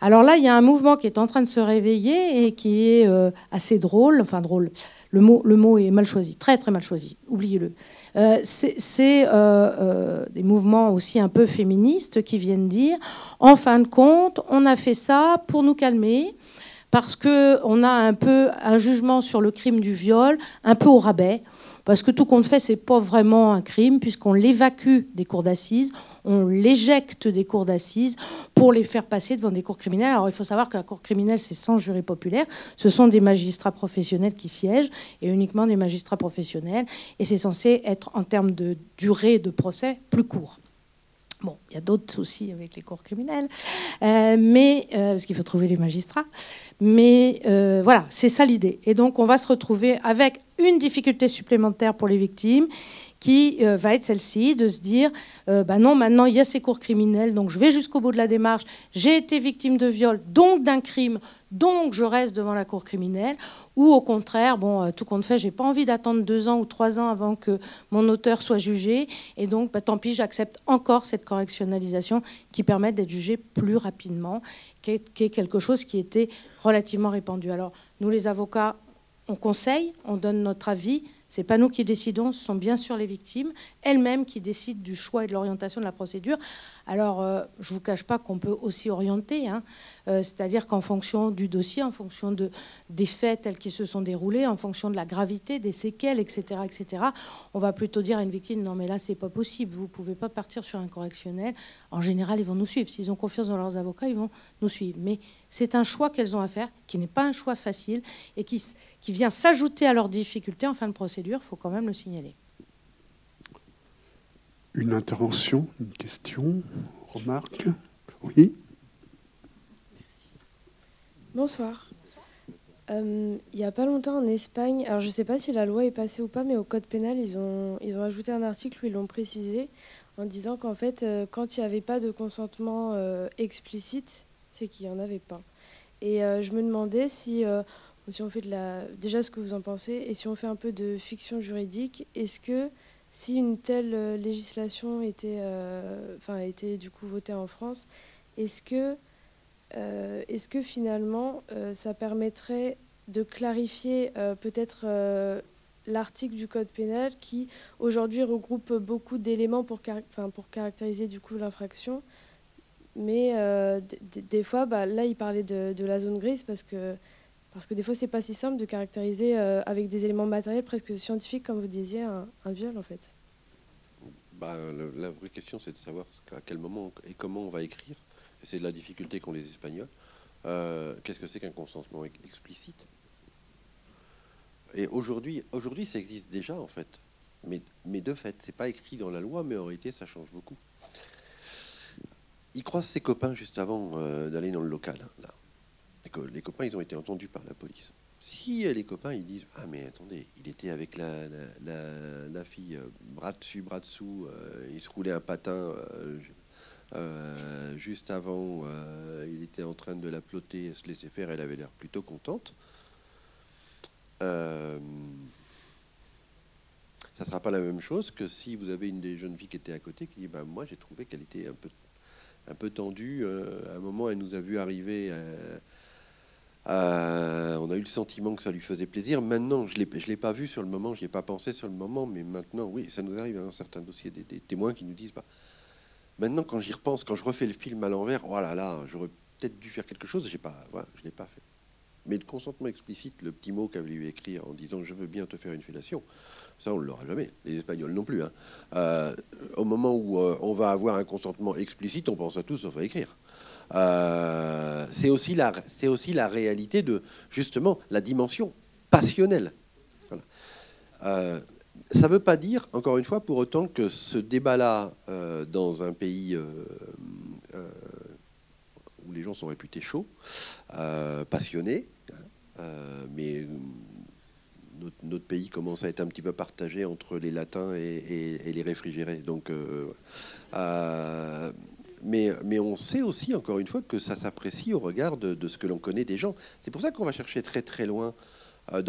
Alors là, il y a un mouvement qui est en train de se réveiller et qui est assez drôle, enfin drôle. Le mot, le mot est mal choisi, très très mal choisi, oubliez-le. Euh, c'est euh, euh, des mouvements aussi un peu féministes qui viennent dire, en fin de compte, on a fait ça pour nous calmer, parce qu'on a un peu un jugement sur le crime du viol, un peu au rabais. Parce que tout compte fait, c'est pas vraiment un crime, puisqu'on l'évacue des cours d'assises, on l'éjecte des cours d'assises pour les faire passer devant des cours criminels. Alors il faut savoir que la cour criminelle, c'est sans jury populaire. Ce sont des magistrats professionnels qui siègent, et uniquement des magistrats professionnels. Et c'est censé être, en termes de durée de procès, plus court. Bon, il y a d'autres soucis avec les cours criminels, euh, mais euh, parce qu'il faut trouver les magistrats. Mais euh, voilà, c'est ça l'idée. Et donc, on va se retrouver avec une difficulté supplémentaire pour les victimes, qui va être celle-ci, de se dire, bah non, maintenant il y a ces cours criminels, donc je vais jusqu'au bout de la démarche. J'ai été victime de viol, donc d'un crime, donc je reste devant la cour criminelle. Ou au contraire, bon, euh, tout compte fait, j'ai pas envie d'attendre deux ans ou trois ans avant que mon auteur soit jugé, et donc bah, tant pis, j'accepte encore cette correctionnalisation qui permet d'être jugé plus rapidement, qui est, quelque chose qui était relativement répandu. Alors nous, les avocats, on conseille, on donne notre avis. Ce n'est pas nous qui décidons, ce sont bien sûr les victimes elles-mêmes qui décident du choix et de l'orientation de la procédure. Alors, euh, je ne vous cache pas qu'on peut aussi orienter, hein. euh, c'est-à-dire qu'en fonction du dossier, en fonction de, des faits tels qu'ils se sont déroulés, en fonction de la gravité, des séquelles, etc., etc., on va plutôt dire à une victime non, mais là, c'est pas possible, vous ne pouvez pas partir sur un correctionnel. En général, ils vont nous suivre. S'ils ont confiance dans leurs avocats, ils vont nous suivre. Mais c'est un choix qu'elles ont à faire, qui n'est pas un choix facile et qui vient s'ajouter à leurs difficultés en fin de procédure, il faut quand même le signaler. Une intervention, une question, remarque? Oui Bonsoir. Euh, il n'y a pas longtemps en Espagne, alors je ne sais pas si la loi est passée ou pas, mais au code pénal, ils ont, ils ont ajouté un article où ils l'ont précisé en disant qu'en fait, euh, quand il n'y avait pas de consentement euh, explicite, c'est qu'il n'y en avait pas. Et je me demandais si, si on fait de la. Déjà, ce que vous en pensez, et si on fait un peu de fiction juridique, est-ce que si une telle législation était, enfin, était du coup votée en France, est-ce que euh, est-ce que finalement, euh, ça permettrait de clarifier euh, peut-être l'article du code pénal qui aujourd'hui regroupe beaucoup d'éléments pour, pour caractériser du coup l'infraction. Mais des fois, bah, là, il parlait de, la zone grise parce que, parce que des fois, c'est pas si simple de caractériser avec des éléments matériels presque scientifiques, comme vous disiez, un, viol en fait. Bah, la vraie question, c'est de savoir à quel moment et comment on va écrire c'est la difficulté qu'ont les Espagnols. Euh, qu'est-ce que c'est qu'un consentement explicite? Et aujourd'hui, aujourd'hui, ça existe déjà en fait. Mais, mais de fait, c'est pas écrit dans la loi, mais en réalité, ça change beaucoup. Il croise ses copains juste avant euh, d'aller dans le local. Là. Les copains, ils ont été entendus par la police. Si les copains, ils disent Ah, mais attendez, il était avec la, la, fille, euh, bras dessus, bras dessous, il se roulait un patin, euh, juste avant, euh, il était en train de la ploter et se laisser faire. Elle avait l'air plutôt contente. Euh, ça ne sera pas la même chose que si vous avez une des jeunes filles qui était à côté qui dit bah, Moi, j'ai trouvé qu'elle était un peu, un peu tendue. à un moment, elle nous a vu arriver. On a eu le sentiment que ça lui faisait plaisir. Maintenant, je ne l'ai pas vu sur le moment, je n'y ai pas pensé sur le moment, mais maintenant, oui, ça nous arrive dans certains dossiers, des, des témoins qui nous disent bah, Maintenant, quand j'y repense, quand je refais le film à l'envers, oh là là, j'aurais peut-être dû faire quelque chose, pas, je ne l'ai pas fait. Mais le consentement explicite, le petit mot qu'avait lui écrire en disant je veux bien te faire une fellation, ça on ne l'aura jamais. Les Espagnols non plus. Hein. Euh, au moment où euh, on va avoir un consentement explicite, on pense à tout sauf à écrire. Euh, c'est aussi la, aussi la réalité de justement la dimension passionnelle. Voilà ça ne veut pas dire, encore une fois, pour autant que ce débat-là, euh, dans un pays euh, euh, où les gens sont réputés chauds, passionnés, hein, mais notre, pays commence à être un petit peu partagé entre les latins et, les réfrigérés. Donc, mais, on sait aussi, encore une fois, que ça s'apprécie au regard de, ce que l'on connaît des gens. C'est pour ça qu'on va chercher très très loin euh,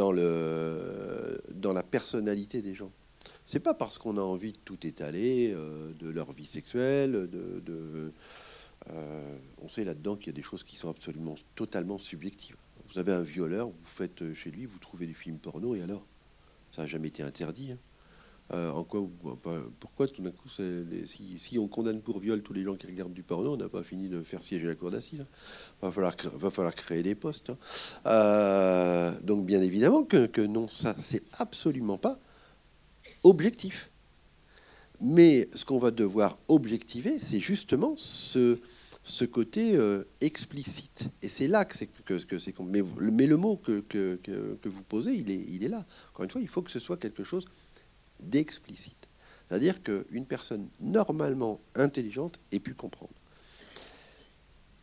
dans, la personnalité des gens. C'est pas parce qu'on a envie de tout étaler, euh, de leur vie sexuelle, euh, on sait là-dedans qu'il y a des choses qui sont absolument totalement subjectives. Vous avez un violeur, vous faites chez lui, vous trouvez des films porno, et alors? Ça n'a jamais été interdit. Hein. Euh, en quoi, pourquoi tout d'un coup, si, on condamne pour viol tous les gens qui regardent du porno, on n'a pas fini de faire siéger la cour d'assises. Hein. Va falloir, créer des postes. Hein. Euh, donc bien évidemment que, non, ça c'est absolument pas objectif. Mais ce qu'on va devoir objectiver, c'est justement ce, ce côté euh, explicite. Et c'est là que c'est que, c'est mais, mais, le mot que, que, que, vous posez, il est, il est là. Encore une fois, il faut que ce soit quelque chose d'explicite. C'est-à-dire qu'une personne normalement intelligente ait pu comprendre.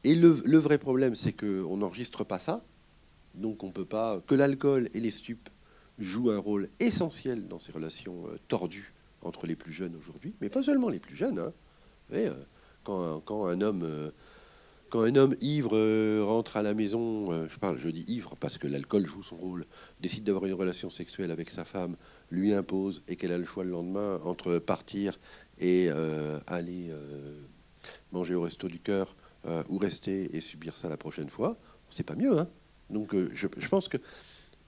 Et le, vrai problème, c'est qu'on n'enregistre pas ça. Donc on peut pas. Que l'alcool et les stupes jouent un rôle essentiel dans ces relations euh, tordues entre les plus jeunes aujourd'hui, mais pas seulement les plus jeunes. Hein. Euh, quand, quand, un homme euh, quand un homme ivre euh, rentre à la maison, euh, je parle, je dis ivre parce que l'alcool joue son rôle, décide d'avoir une relation sexuelle avec sa femme, lui impose et qu'elle a le choix le lendemain entre partir et euh, aller manger au resto du cœur ou rester et subir ça la prochaine fois, c'est pas mieux. Hein Donc je, pense que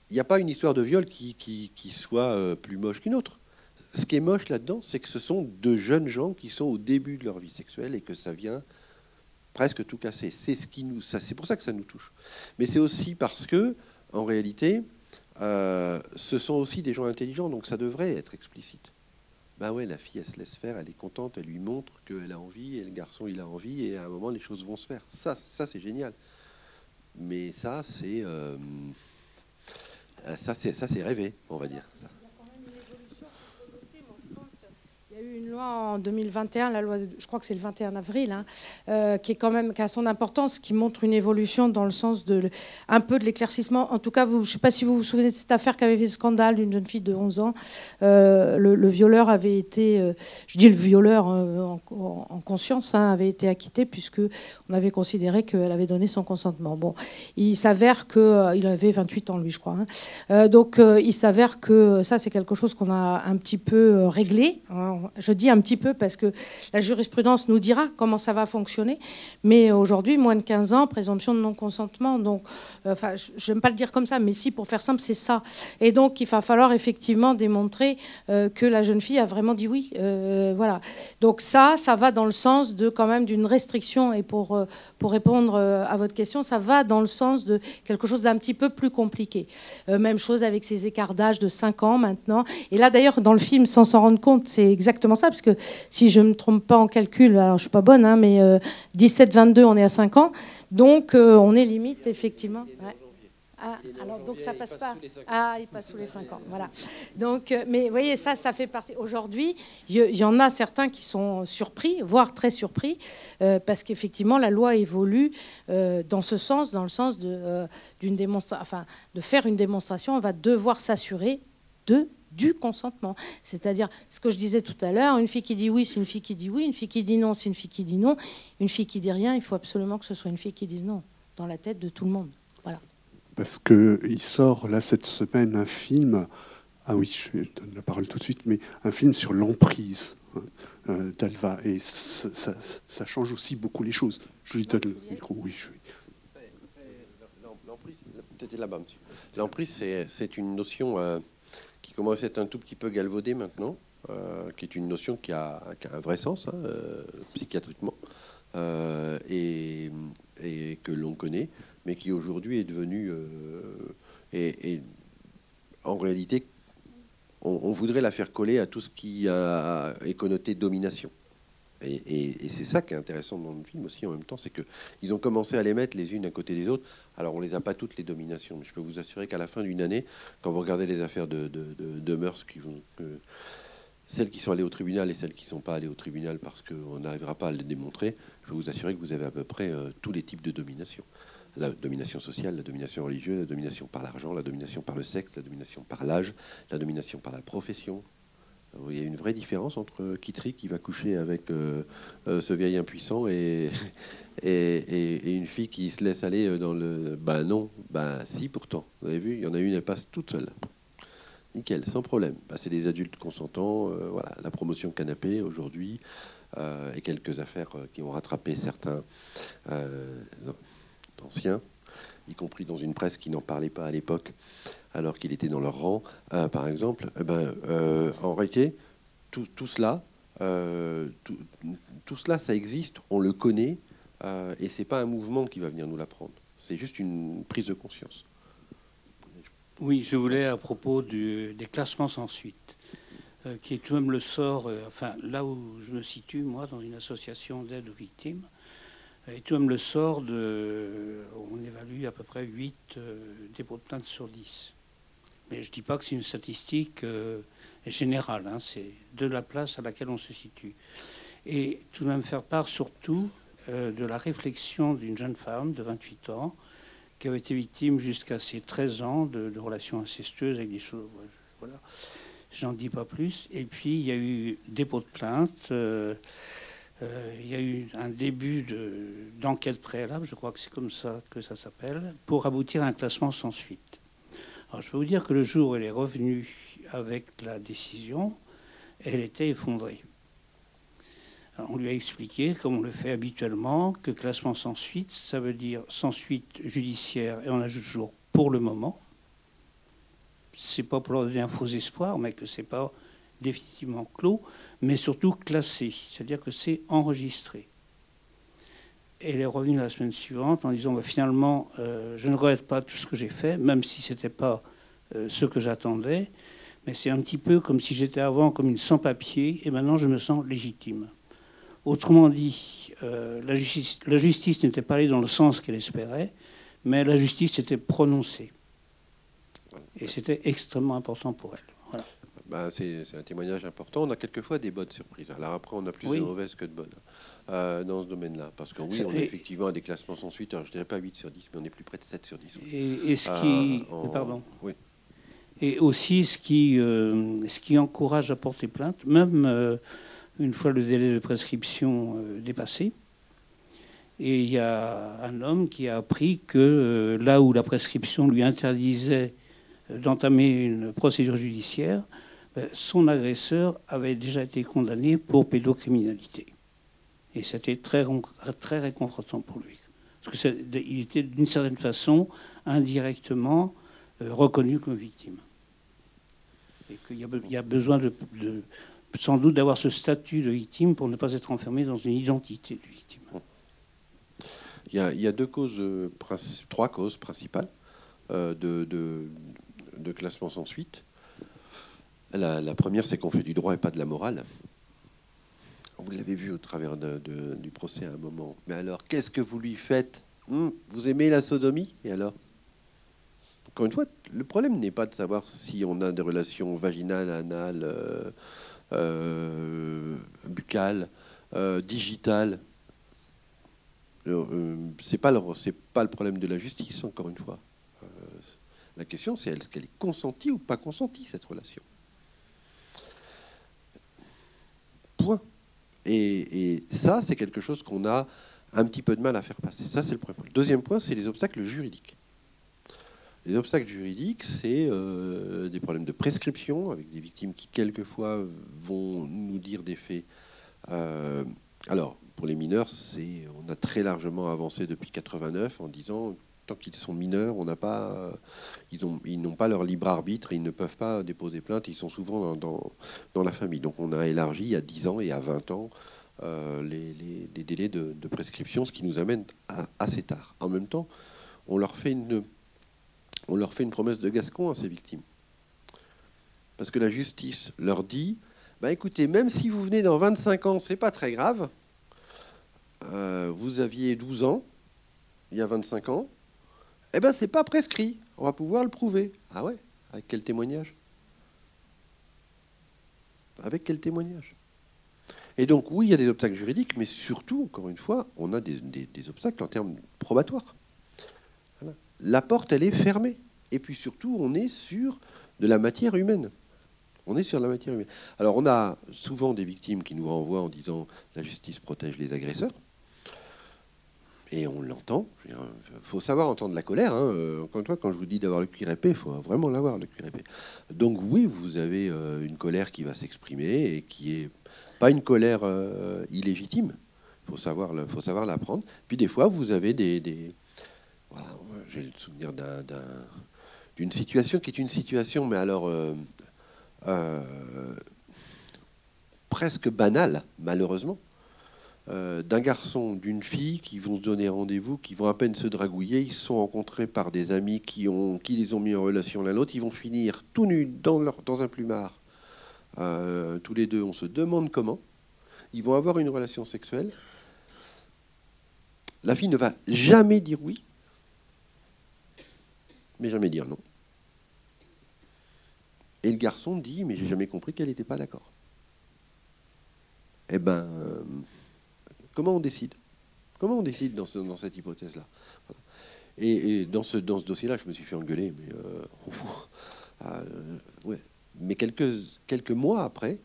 il n'y a pas une histoire de viol qui, qui soit plus moche qu'une autre. Ce qui est moche là-dedans, c'est que ce sont de jeunes gens qui sont au début de leur vie sexuelle et que ça vient presque tout cassé. C'est ce c'est pour ça que ça nous touche. Mais c'est aussi parce que, en réalité, euh, ce sont aussi des gens intelligents, donc ça devrait être explicite. Ben ouais, la fille, elle se laisse faire, elle est contente, elle lui montre qu'elle a envie, et le garçon, il a envie, et à un moment, les choses vont se faire. Ça, ça c'est génial. Mais ça, c'est euh, ça, c'est ça, c'est rêvé, on va dire. Il y a une loi en 2021, la loi, je crois que c'est le 21 avril, hein, euh, qui est quand même qui a son importance, qui montre une évolution dans le sens de un peu de l'éclaircissement. En tout cas, je ne sais pas si vous vous souvenez de cette affaire qui avait fait scandale d'une jeune fille de 11 ans. Euh, le, violeur avait été, euh, je dis le violeur en, conscience, hein, avait été acquitté puisque on avait considéré qu'elle avait donné son consentement. Bon, il s'avère que il avait 28 ans lui, je crois. Hein. donc il s'avère que ça c'est quelque chose qu'on a un petit peu réglé. Je dis un petit peu parce que la jurisprudence nous dira comment ça va fonctionner. Mais aujourd'hui, moins de 15 ans, présomption de non-consentement. Donc, euh, enfin, je n'aime pas le dire comme ça, mais si, pour faire simple, c'est ça. Et donc, il va falloir effectivement démontrer euh, que la jeune fille a vraiment dit oui. Euh, voilà. Donc ça, ça va dans le sens de quand même d'une restriction. Et pour, pour répondre à votre question, ça va dans le sens de quelque chose d'un petit peu plus compliqué. même chose avec ces écarts d'âge de 5 ans maintenant. Et là, d'ailleurs, dans le film, sans s'en rendre compte, c'est exactement ça, parce que si je ne me trompe pas en calcul, alors je ne suis pas bonne, hein, mais 17-22, euh, on est à 5 ans, donc euh, on est limite, effectivement. Ah, alors donc ça passe pas. Ah, il passe sous les 5 ans. Voilà. Donc, euh, mais vous voyez, ça, ça fait partie. Aujourd'hui, il y, en a certains qui sont surpris, voire très surpris, parce qu'effectivement, la loi évolue dans ce sens, dans le sens de, d'une enfin, de faire une démonstration. On va devoir s'assurer de du consentement. C'est-à-dire, ce que je disais tout à l'heure, une fille qui dit oui, c'est une fille qui dit oui, une fille qui dit non, c'est une fille qui dit non, une fille qui dit rien, il faut absolument que ce soit une fille qui dise non, dans la tête de tout le monde. Voilà. Parce qu'il sort là cette semaine un film, ah oui, je donne la parole tout de suite, mais un film sur l'emprise hein, euh, d'Alva, et ça, change aussi beaucoup les choses. Je lui donne le micro, oui. Je... L'emprise, c'est une notion... Euh, qui commence à être un tout petit peu galvaudé maintenant, euh, qui est une notion qui a, un vrai sens hein, euh, psychiatriquement euh, et, que l'on connaît, mais qui aujourd'hui est devenu et, en réalité on, voudrait la faire coller à tout ce qui a, est connoté domination. Et, c'est ça qui est intéressant dans le film aussi en même temps, c'est qu'ils ont commencé à les mettre les unes à côté des autres. Alors on les a pas toutes les dominations, mais je peux vous assurer qu'à la fin d'une année, quand vous regardez les affaires de, de, mœurs celles qui sont allées au tribunal et celles qui ne sont pas allées au tribunal parce qu'on n'arrivera pas à les démontrer, je peux vous assurer que vous avez à peu près euh, tous les types de domination. La domination sociale, la domination religieuse, la domination par l'argent, la domination par le sexe, la domination par l'âge, la domination par la profession, il y a une vraie différence entre Kitri qui va coucher avec euh, euh, ce vieil impuissant et, [LAUGHS] une fille qui se laisse aller dans le. Ben non, ben si pourtant. Vous avez vu, il y en a une, elle passe toute seule. Nickel, sans problème. Ben, c'est des adultes consentants. Euh, voilà, la promotion canapé aujourd'hui et quelques affaires qui ont rattrapé certains anciens, y compris dans une presse qui n'en parlait pas à l'époque alors qu'il était dans leur rang, euh, par exemple, eh ben, euh, en réalité, tout, cela, euh, tout, cela, ça existe, on le connaît, et c'est pas un mouvement qui va venir nous l'apprendre. C'est juste une prise de conscience. Oui, je voulais à propos des classements sans suite, qui est tout de même le sort, enfin là où je me situe, moi, dans une association d'aide aux victimes, et tout même le sort de, on évalue à peu près 8 dépôts de plainte sur 10. Mais je ne dis pas que c'est une statistique euh, générale, hein, c'est de la place à laquelle on se situe. Et tout de même faire part surtout euh, de la réflexion d'une jeune femme de 28 ans qui avait été victime jusqu'à ses 13 ans de, relations incestueuses avec des choses. Voilà. J'en dis pas plus. Et puis il y a eu dépôt de plainte. Euh, il y a eu un début d'enquête préalable, je crois que c'est comme ça que ça s'appelle, pour aboutir à un classement sans suite je peux vous dire que le jour où elle est revenue avec la décision, elle était effondrée. on lui a expliqué, comme on le fait habituellement, que classement sans suite, ça veut dire sans suite judiciaire, et on ajoute toujours pour le moment. C'est pas pour leur donner un faux espoir, mais que c'est pas définitivement clos, mais surtout classé, c'est-à-dire que c'est enregistré. Elle est revenue la semaine suivante en disant bah, finalement, euh, je ne regrette pas tout ce que j'ai fait, même si ce n'était pas euh, ce que j'attendais. Mais c'est un petit peu comme si j'étais avant comme une sans-papier et maintenant je me sens légitime. Autrement dit, euh, la justice, la justice n'était pas allée dans le sens qu'elle espérait, mais la justice s'était prononcée. Et c'était extrêmement important pour elle. Bah, c'est un témoignage important. On a quelquefois des bonnes surprises. Alors après, on a plus Oui. de mauvaises que de bonnes euh, dans ce domaine-là. Parce que oui, on est effectivement à des classements sans suite. Alors, je dirais pas 8 sur 10, mais on est plus près de 7 sur 10. Et, et ce qui, Euh, en- pardon. Oui. Et aussi ce qui, euh, ce qui encourage à porter plainte, même une fois le délai de prescription dépassé. Et il y a un homme qui a appris que là où la prescription lui interdisait d'entamer une procédure judiciaire, son agresseur avait déjà été condamné pour pédocriminalité. Et c'était très, très réconfortant pour lui. Parce que c'est- il était d'une certaine façon indirectement euh, reconnu comme victime. Et qu'il y, a besoin sans doute d'avoir ce statut de victime pour ne pas être enfermé dans une identité de victime. Il y a, deux causes, euh, trois causes principales euh, de classement sans suite. La, première, c'est qu'on fait du droit et pas de la morale. Vous l'avez vu au travers du procès à un moment. Mais alors, qu'est-ce que vous lui faites Hum, Vous aimez la sodomie? Et alors? Encore une fois, le problème n'est pas de savoir si on a des relations vaginales, anales, euh, euh, buccales, euh, digitales. C'est pas le, c'est pas le problème de la justice encore une fois. La question c'est est-ce qu'elle est consentie ou pas consentie cette relation? Et, ça c'est quelque chose qu'on a un petit peu de mal à faire passer. Ça c'est le premier point. Le deuxième point c'est les obstacles juridiques. Les obstacles juridiques, c'est euh, des problèmes de prescription avec des victimes qui quelquefois vont nous dire des faits. euh, alors, pour les mineurs, on a très largement avancé depuis 89 en disant tant qu'ils sont mineurs, on n'a pas, euh, ils, ont, ils n'ont pas leur libre arbitre, ils ne peuvent pas déposer plainte, ils sont souvent dans, la famille. Donc on a élargi à 10 ans et à 20 ans euh, les, délais de, prescription, ce qui nous amène assez tard. En même temps, on leur fait une, on leur fait une promesse de Gascon à ces victimes. Parce que la justice leur dit, bah écoutez, même si vous venez dans 25 ans, c'est pas très grave. Euh, vous aviez 12 ans, il y a 25 ans, eh ben c'est pas prescrit. On va pouvoir le prouver. Ah ouais? Avec quel témoignage? Avec quel témoignage? Et donc oui, il y a des obstacles juridiques, mais surtout, encore une fois, on a des, obstacles en termes probatoires. La porte, elle est fermée. Et puis surtout, on est sur de la matière humaine. On est sur la matière humaine. Alors, on a souvent des victimes qui nous renvoient en disant la justice protège les agresseurs. Et on l'entend. Il faut savoir entendre la colère. hein. Euh, Encore une fois, quand je vous dis d'avoir le cuir épais, il faut vraiment l'avoir, le cuir épais. Donc oui, vous avez euh, une colère qui va s'exprimer et qui est pas une colère euh, illégitime. Il faut savoir, faut savoir la prendre. Puis des fois, vous avez des... voilà, J'ai le souvenir d'un- d'un- d'une situation qui est une situation, mais alors... presque banale, malheureusement, euh, d'un garçon, d'une fille qui vont se donner rendez-vous, qui vont à peine se dragouiller, ils sont rencontrés par des amis qui, les ont mis en relation l'un l'autre, ils vont finir tout nus dans un plumard, euh, tous les deux, on se demande comment, ils vont avoir une relation sexuelle, la fille ne va jamais dire oui, mais jamais dire non. Et le garçon dit, mais j'ai jamais compris qu'elle n'était pas d'accord. Eh ben, euh, comment on décide? Comment on décide dans, ce- dans cette hypothèse-là? Et, dans ce, dossier-là, je me suis fait engueuler, mais, euh, [LAUGHS] euh, quelques, mois après,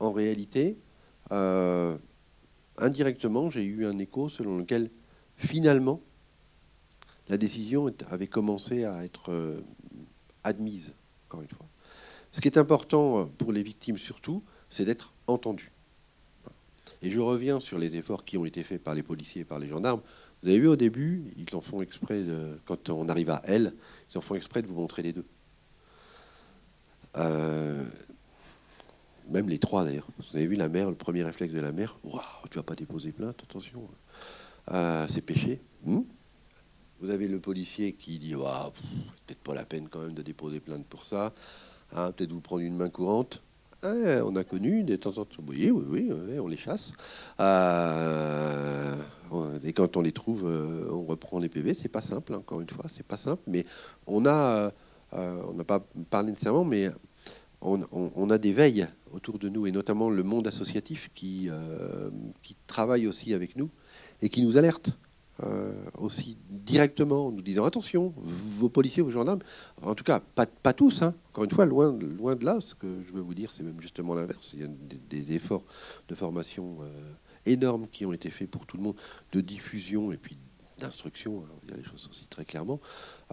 en réalité, euh, indirectement, j'ai eu un écho selon lequel, finalement, la décision avait commencé à être admise, encore une fois. Ce qui est important pour les victimes surtout, c'est d'être entendu. Et je reviens sur les efforts qui ont été faits par les policiers et par les gendarmes. Vous avez vu au début, ils en font exprès, quand on arrive à elle, ils en font exprès de vous montrer les deux. Euh, même les trois d'ailleurs. Vous avez vu la mère, le premier réflexe de la mère, Waouh, tu vas pas déposer plainte, attention. Euh, c'est péché. Hmm? Vous avez le policier qui dit Waouh, peut-être pas la peine quand même de déposer plainte pour ça. Hein, peut-être vous prendre une main courante. Ouais, on a connu des temps en temps. Oui, oui, oui, oui, on les chasse. Euh, et quand on les trouve, euh, on reprend les PV. C'est pas simple, encore une fois, c'est pas simple. Mais on a, euh, on n'a pas parlé nécessairement, mais on, a des veilles autour de nous, et notamment le monde associatif qui travaille aussi avec nous et qui nous alerte. Euh, aussi directement en nous disant attention, vos policiers, vos gendarmes, en tout cas pas, pas tous, hein. encore une fois, loin, loin de là, ce que je veux vous dire, c'est même justement l'inverse. Il y a des, efforts de formation euh, énormes qui ont été faits pour tout le monde, de diffusion et puis d'instruction, hein, il y a les choses aussi très clairement,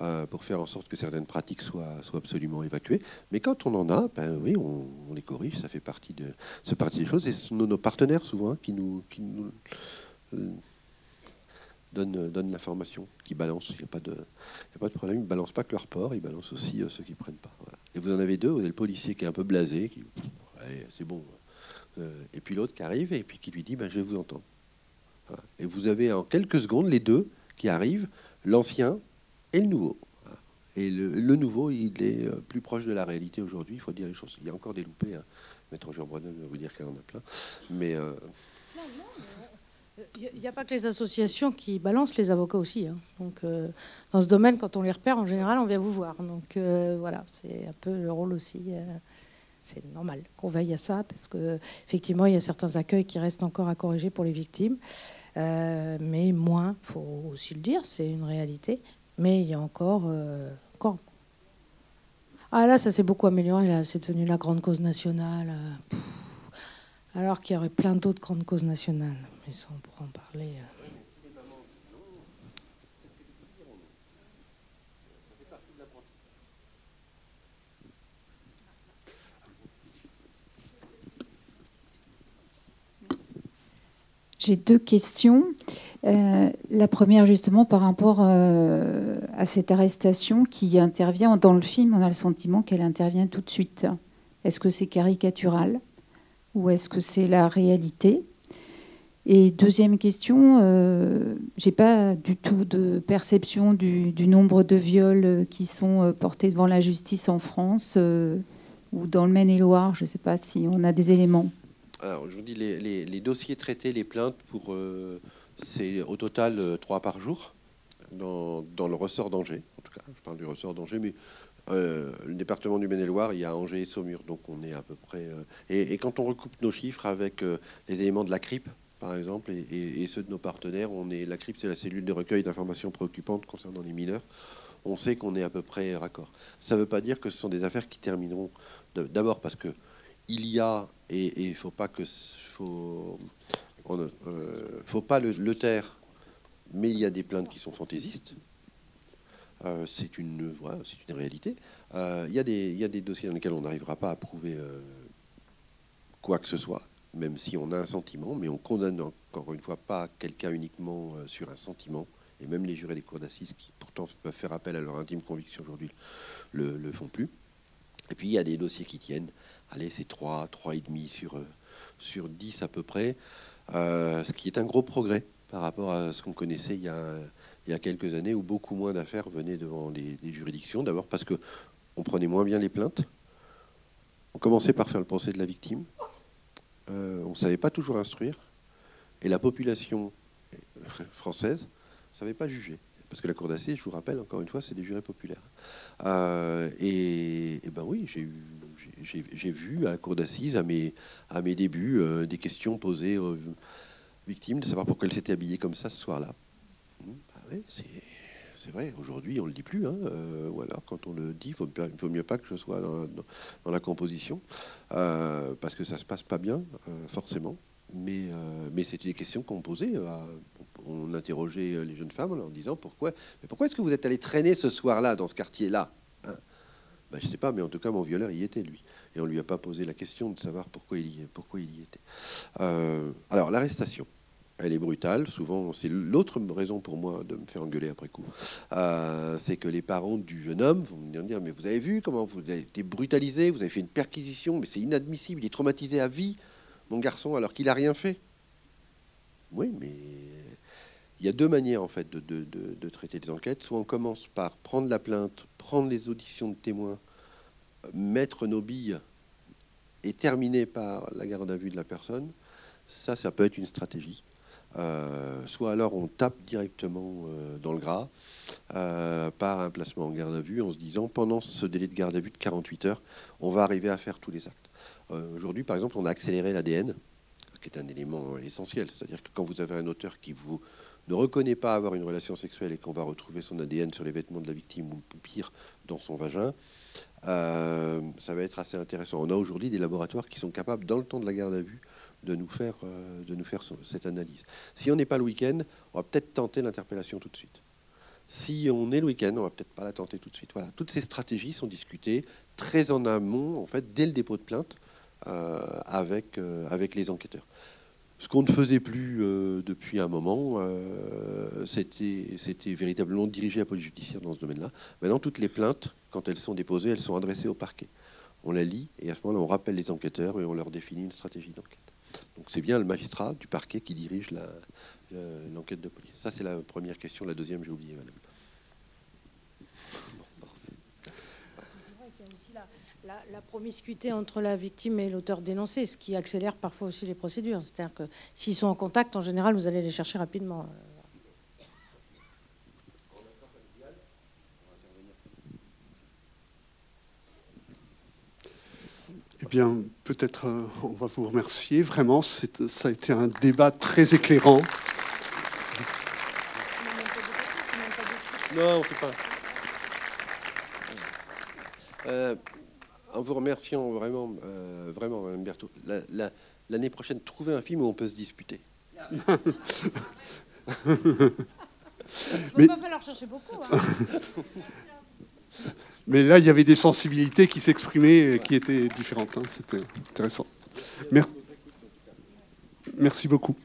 euh, pour faire en sorte que certaines pratiques soient, soient absolument évacuées. Mais quand on en a, ben oui, on, les corrige, ça fait partie de, ce partie des choses. Et ce sont nos partenaires souvent nous, qui nous donnent, donnent l'information, qui balancent. Il n'y a, pas de, problème. Ils ne balancent pas que leur port, ils balancent aussi euh, ceux qui ne prennent pas. Et vous en avez deux, vous avez le policier qui est un peu blasé, qui c'est bon. Euh, et puis l'autre qui arrive et puis qui lui dit ben, Je vais vous entendre. Et vous avez en quelques secondes les deux qui arrivent, l'ancien et le nouveau. Et le, nouveau, il est euh, plus proche de la réalité aujourd'hui. Il faut dire les choses. Il y a encore des loupés. Hein. Maître Jean Brennan va vous dire qu'elle en a plein. Mais. Euh, il n'y a pas que les associations qui balancent, les avocats aussi. Hein. Donc, euh, dans ce domaine, quand on les repère, en général, on vient vous voir. Donc, voilà, c'est un peu le rôle aussi c'est normal qu'on veille à ça parce que effectivement il y a certains accueils qui restent encore à corriger pour les victimes, euh, mais moins, faut aussi le dire, c'est une réalité. Mais il y a encore, euh, encore. Ah là, ça s'est beaucoup amélioré. Là, c'est devenu la grande cause nationale. Euh, alors qu'il y aurait plein d'autres grandes causes nationales. Mais on pourra en parler. J'ai deux questions. Euh, la première, justement, par rapport euh, à cette arrestation qui intervient dans le film, on a le sentiment qu'elle intervient tout de suite. Est-ce que c'est caricatural ou est-ce que c'est la réalité? Et deuxième question, euh, j'ai pas du tout de perception du, nombre de viols qui sont portés devant la justice en France ou dans le Maine-et-Loire. Je ne sais pas si on a des éléments. Alors, je vous dis, les, dossiers traités, les plaintes, pour euh, c'est au total euh, trois par jour dans, le ressort d'Angers. En tout cas, je parle du ressort d'Angers, mais euh, le département du Maine-et-Loire, il y a Angers et Saumur, donc on est à peu près. Et, quand on recoupe nos chiffres avec les éléments de la CRIP, par exemple, et, ceux de nos partenaires, on est la CRIP, c'est la cellule de recueil d'informations préoccupantes concernant les mineurs. On sait qu'on est à peu près raccord. Ça ne veut pas dire que ce sont des affaires qui termineront. D'abord parce que il y a, et il faut pas que faut, euh, faut pas le, taire, mais il y a des plaintes qui sont fantaisistes. Euh, c'est une, c'est une réalité. Euh, il y a des dossiers dans lesquels on n'arrivera pas à prouver quoi que ce soit, même si on a un sentiment, mais on condamne encore une fois pas quelqu'un uniquement sur un sentiment. Et même les jurés des cours d'assises, qui pourtant peuvent faire appel à leur intime conviction aujourd'hui, le, le font plus. Et puis il y a des dossiers qui tiennent. Allez, c'est 3, 3,5 sur, euh, sur 10 à peu près. Euh, ce qui est un gros progrès par rapport à ce qu'on connaissait il y, a, il y, a, quelques années où beaucoup moins d'affaires venaient devant des, juridictions. D'abord parce que on prenait moins bien les plaintes. On commençait par faire le procès de la victime. Euh, on ne savait pas toujours instruire. Et la population [LAUGHS] française ne savait pas juger parce que la cour d'assises, je vous rappelle, encore une fois, c'est des jurés populaires. Euh, et, ben oui, j'ai vu à la cour d'assises, à mes, débuts, euh, des questions posées aux victimes de savoir pourquoi elles s'étaient habillées comme ça ce soir-là. Hum, bah c'est vrai, aujourd'hui on ne le dit plus, hein, euh, ou alors quand on le dit, il faut, faut, mieux pas que je sois dans, la composition, parce que ça se passe pas bien, forcément. Mais, mais c'était des questions qu'on posait on interrogeait euh, les jeunes femmes en disant pourquoi, mais pourquoi est-ce que vous êtes allé traîner ce soir-là dans ce quartier-là hein? Ben, Je ne sais pas, mais en tout cas, mon violeur y était, lui. Et on ne lui a pas posé la question de savoir pourquoi il y, était. Euh, alors, l'arrestation, elle est brutale. Souvent, c'est l'autre raison pour moi de me faire engueuler après coup. Euh, c'est que les parents du jeune homme vont me dire Mais vous avez vu comment vous avez été brutalisé, vous avez fait une perquisition, mais c'est inadmissible, il est traumatisé à vie, mon garçon, alors qu'il n'a rien fait. Oui, mais il y a deux manières en fait de, traiter les enquêtes. Soit on commence par prendre la plainte, prendre les auditions de témoins, mettre nos billes et terminer par la garde à vue de la personne. Ça, ça peut être une stratégie. Soit alors on tape directement dans le gras par un placement en garde à vue en se disant pendant ce délai de garde à vue de 48 heures, on va arriver à faire tous les actes. Aujourd'hui, par exemple, on a accéléré l'ADN, qui est un élément essentiel. C'est-à-dire que quand vous avez un auteur qui vous ne reconnaît pas avoir une relation sexuelle et qu'on va retrouver son ADN sur les vêtements de la victime ou pire dans son vagin, euh, ça va être assez intéressant. On a aujourd'hui des laboratoires qui sont capables, dans le temps de la garde à vue, de nous faire, euh, cette analyse. Si on n'est pas le week-end, on va peut-être tenter l'interpellation tout de suite. Si on est le week-end, on va peut-être pas la tenter tout de suite. Voilà, toutes ces stratégies sont discutées très en amont, en fait, dès le dépôt de plainte, euh, avec, avec les enquêteurs. Ce qu'on ne faisait plus euh, depuis un moment, euh, c'était véritablement dirigé à la police judiciaire dans ce domaine-là. Maintenant, toutes les plaintes, quand elles sont déposées, elles sont adressées au parquet. On la lit et à ce moment-là, on rappelle les enquêteurs et on leur définit une stratégie d'enquête. Donc c'est bien le magistrat du parquet qui dirige l'enquête de police. Ça, c'est la première question. La deuxième, j'ai oublié, madame. la, promiscuité entre la victime et l'auteur dénoncé, ce qui accélère parfois aussi les procédures. C'est-à-dire que s'ils sont en contact, en général, vous allez les chercher rapidement. Bien, peut-être euh, on va vous remercier. Vraiment, ça a été un débat très éclairant. Non, on ne pas. Euh, en vous remerciant vraiment, euh, vraiment, Mme Berthaud, l'année prochaine, trouvez un film où on peut se disputer. Il ne pas falloir chercher beaucoup. Hein. [LAUGHS] Mais là, il y avait des sensibilités qui s'exprimaient, qui étaient différentes. Hein. C'était intéressant. Merci beaucoup.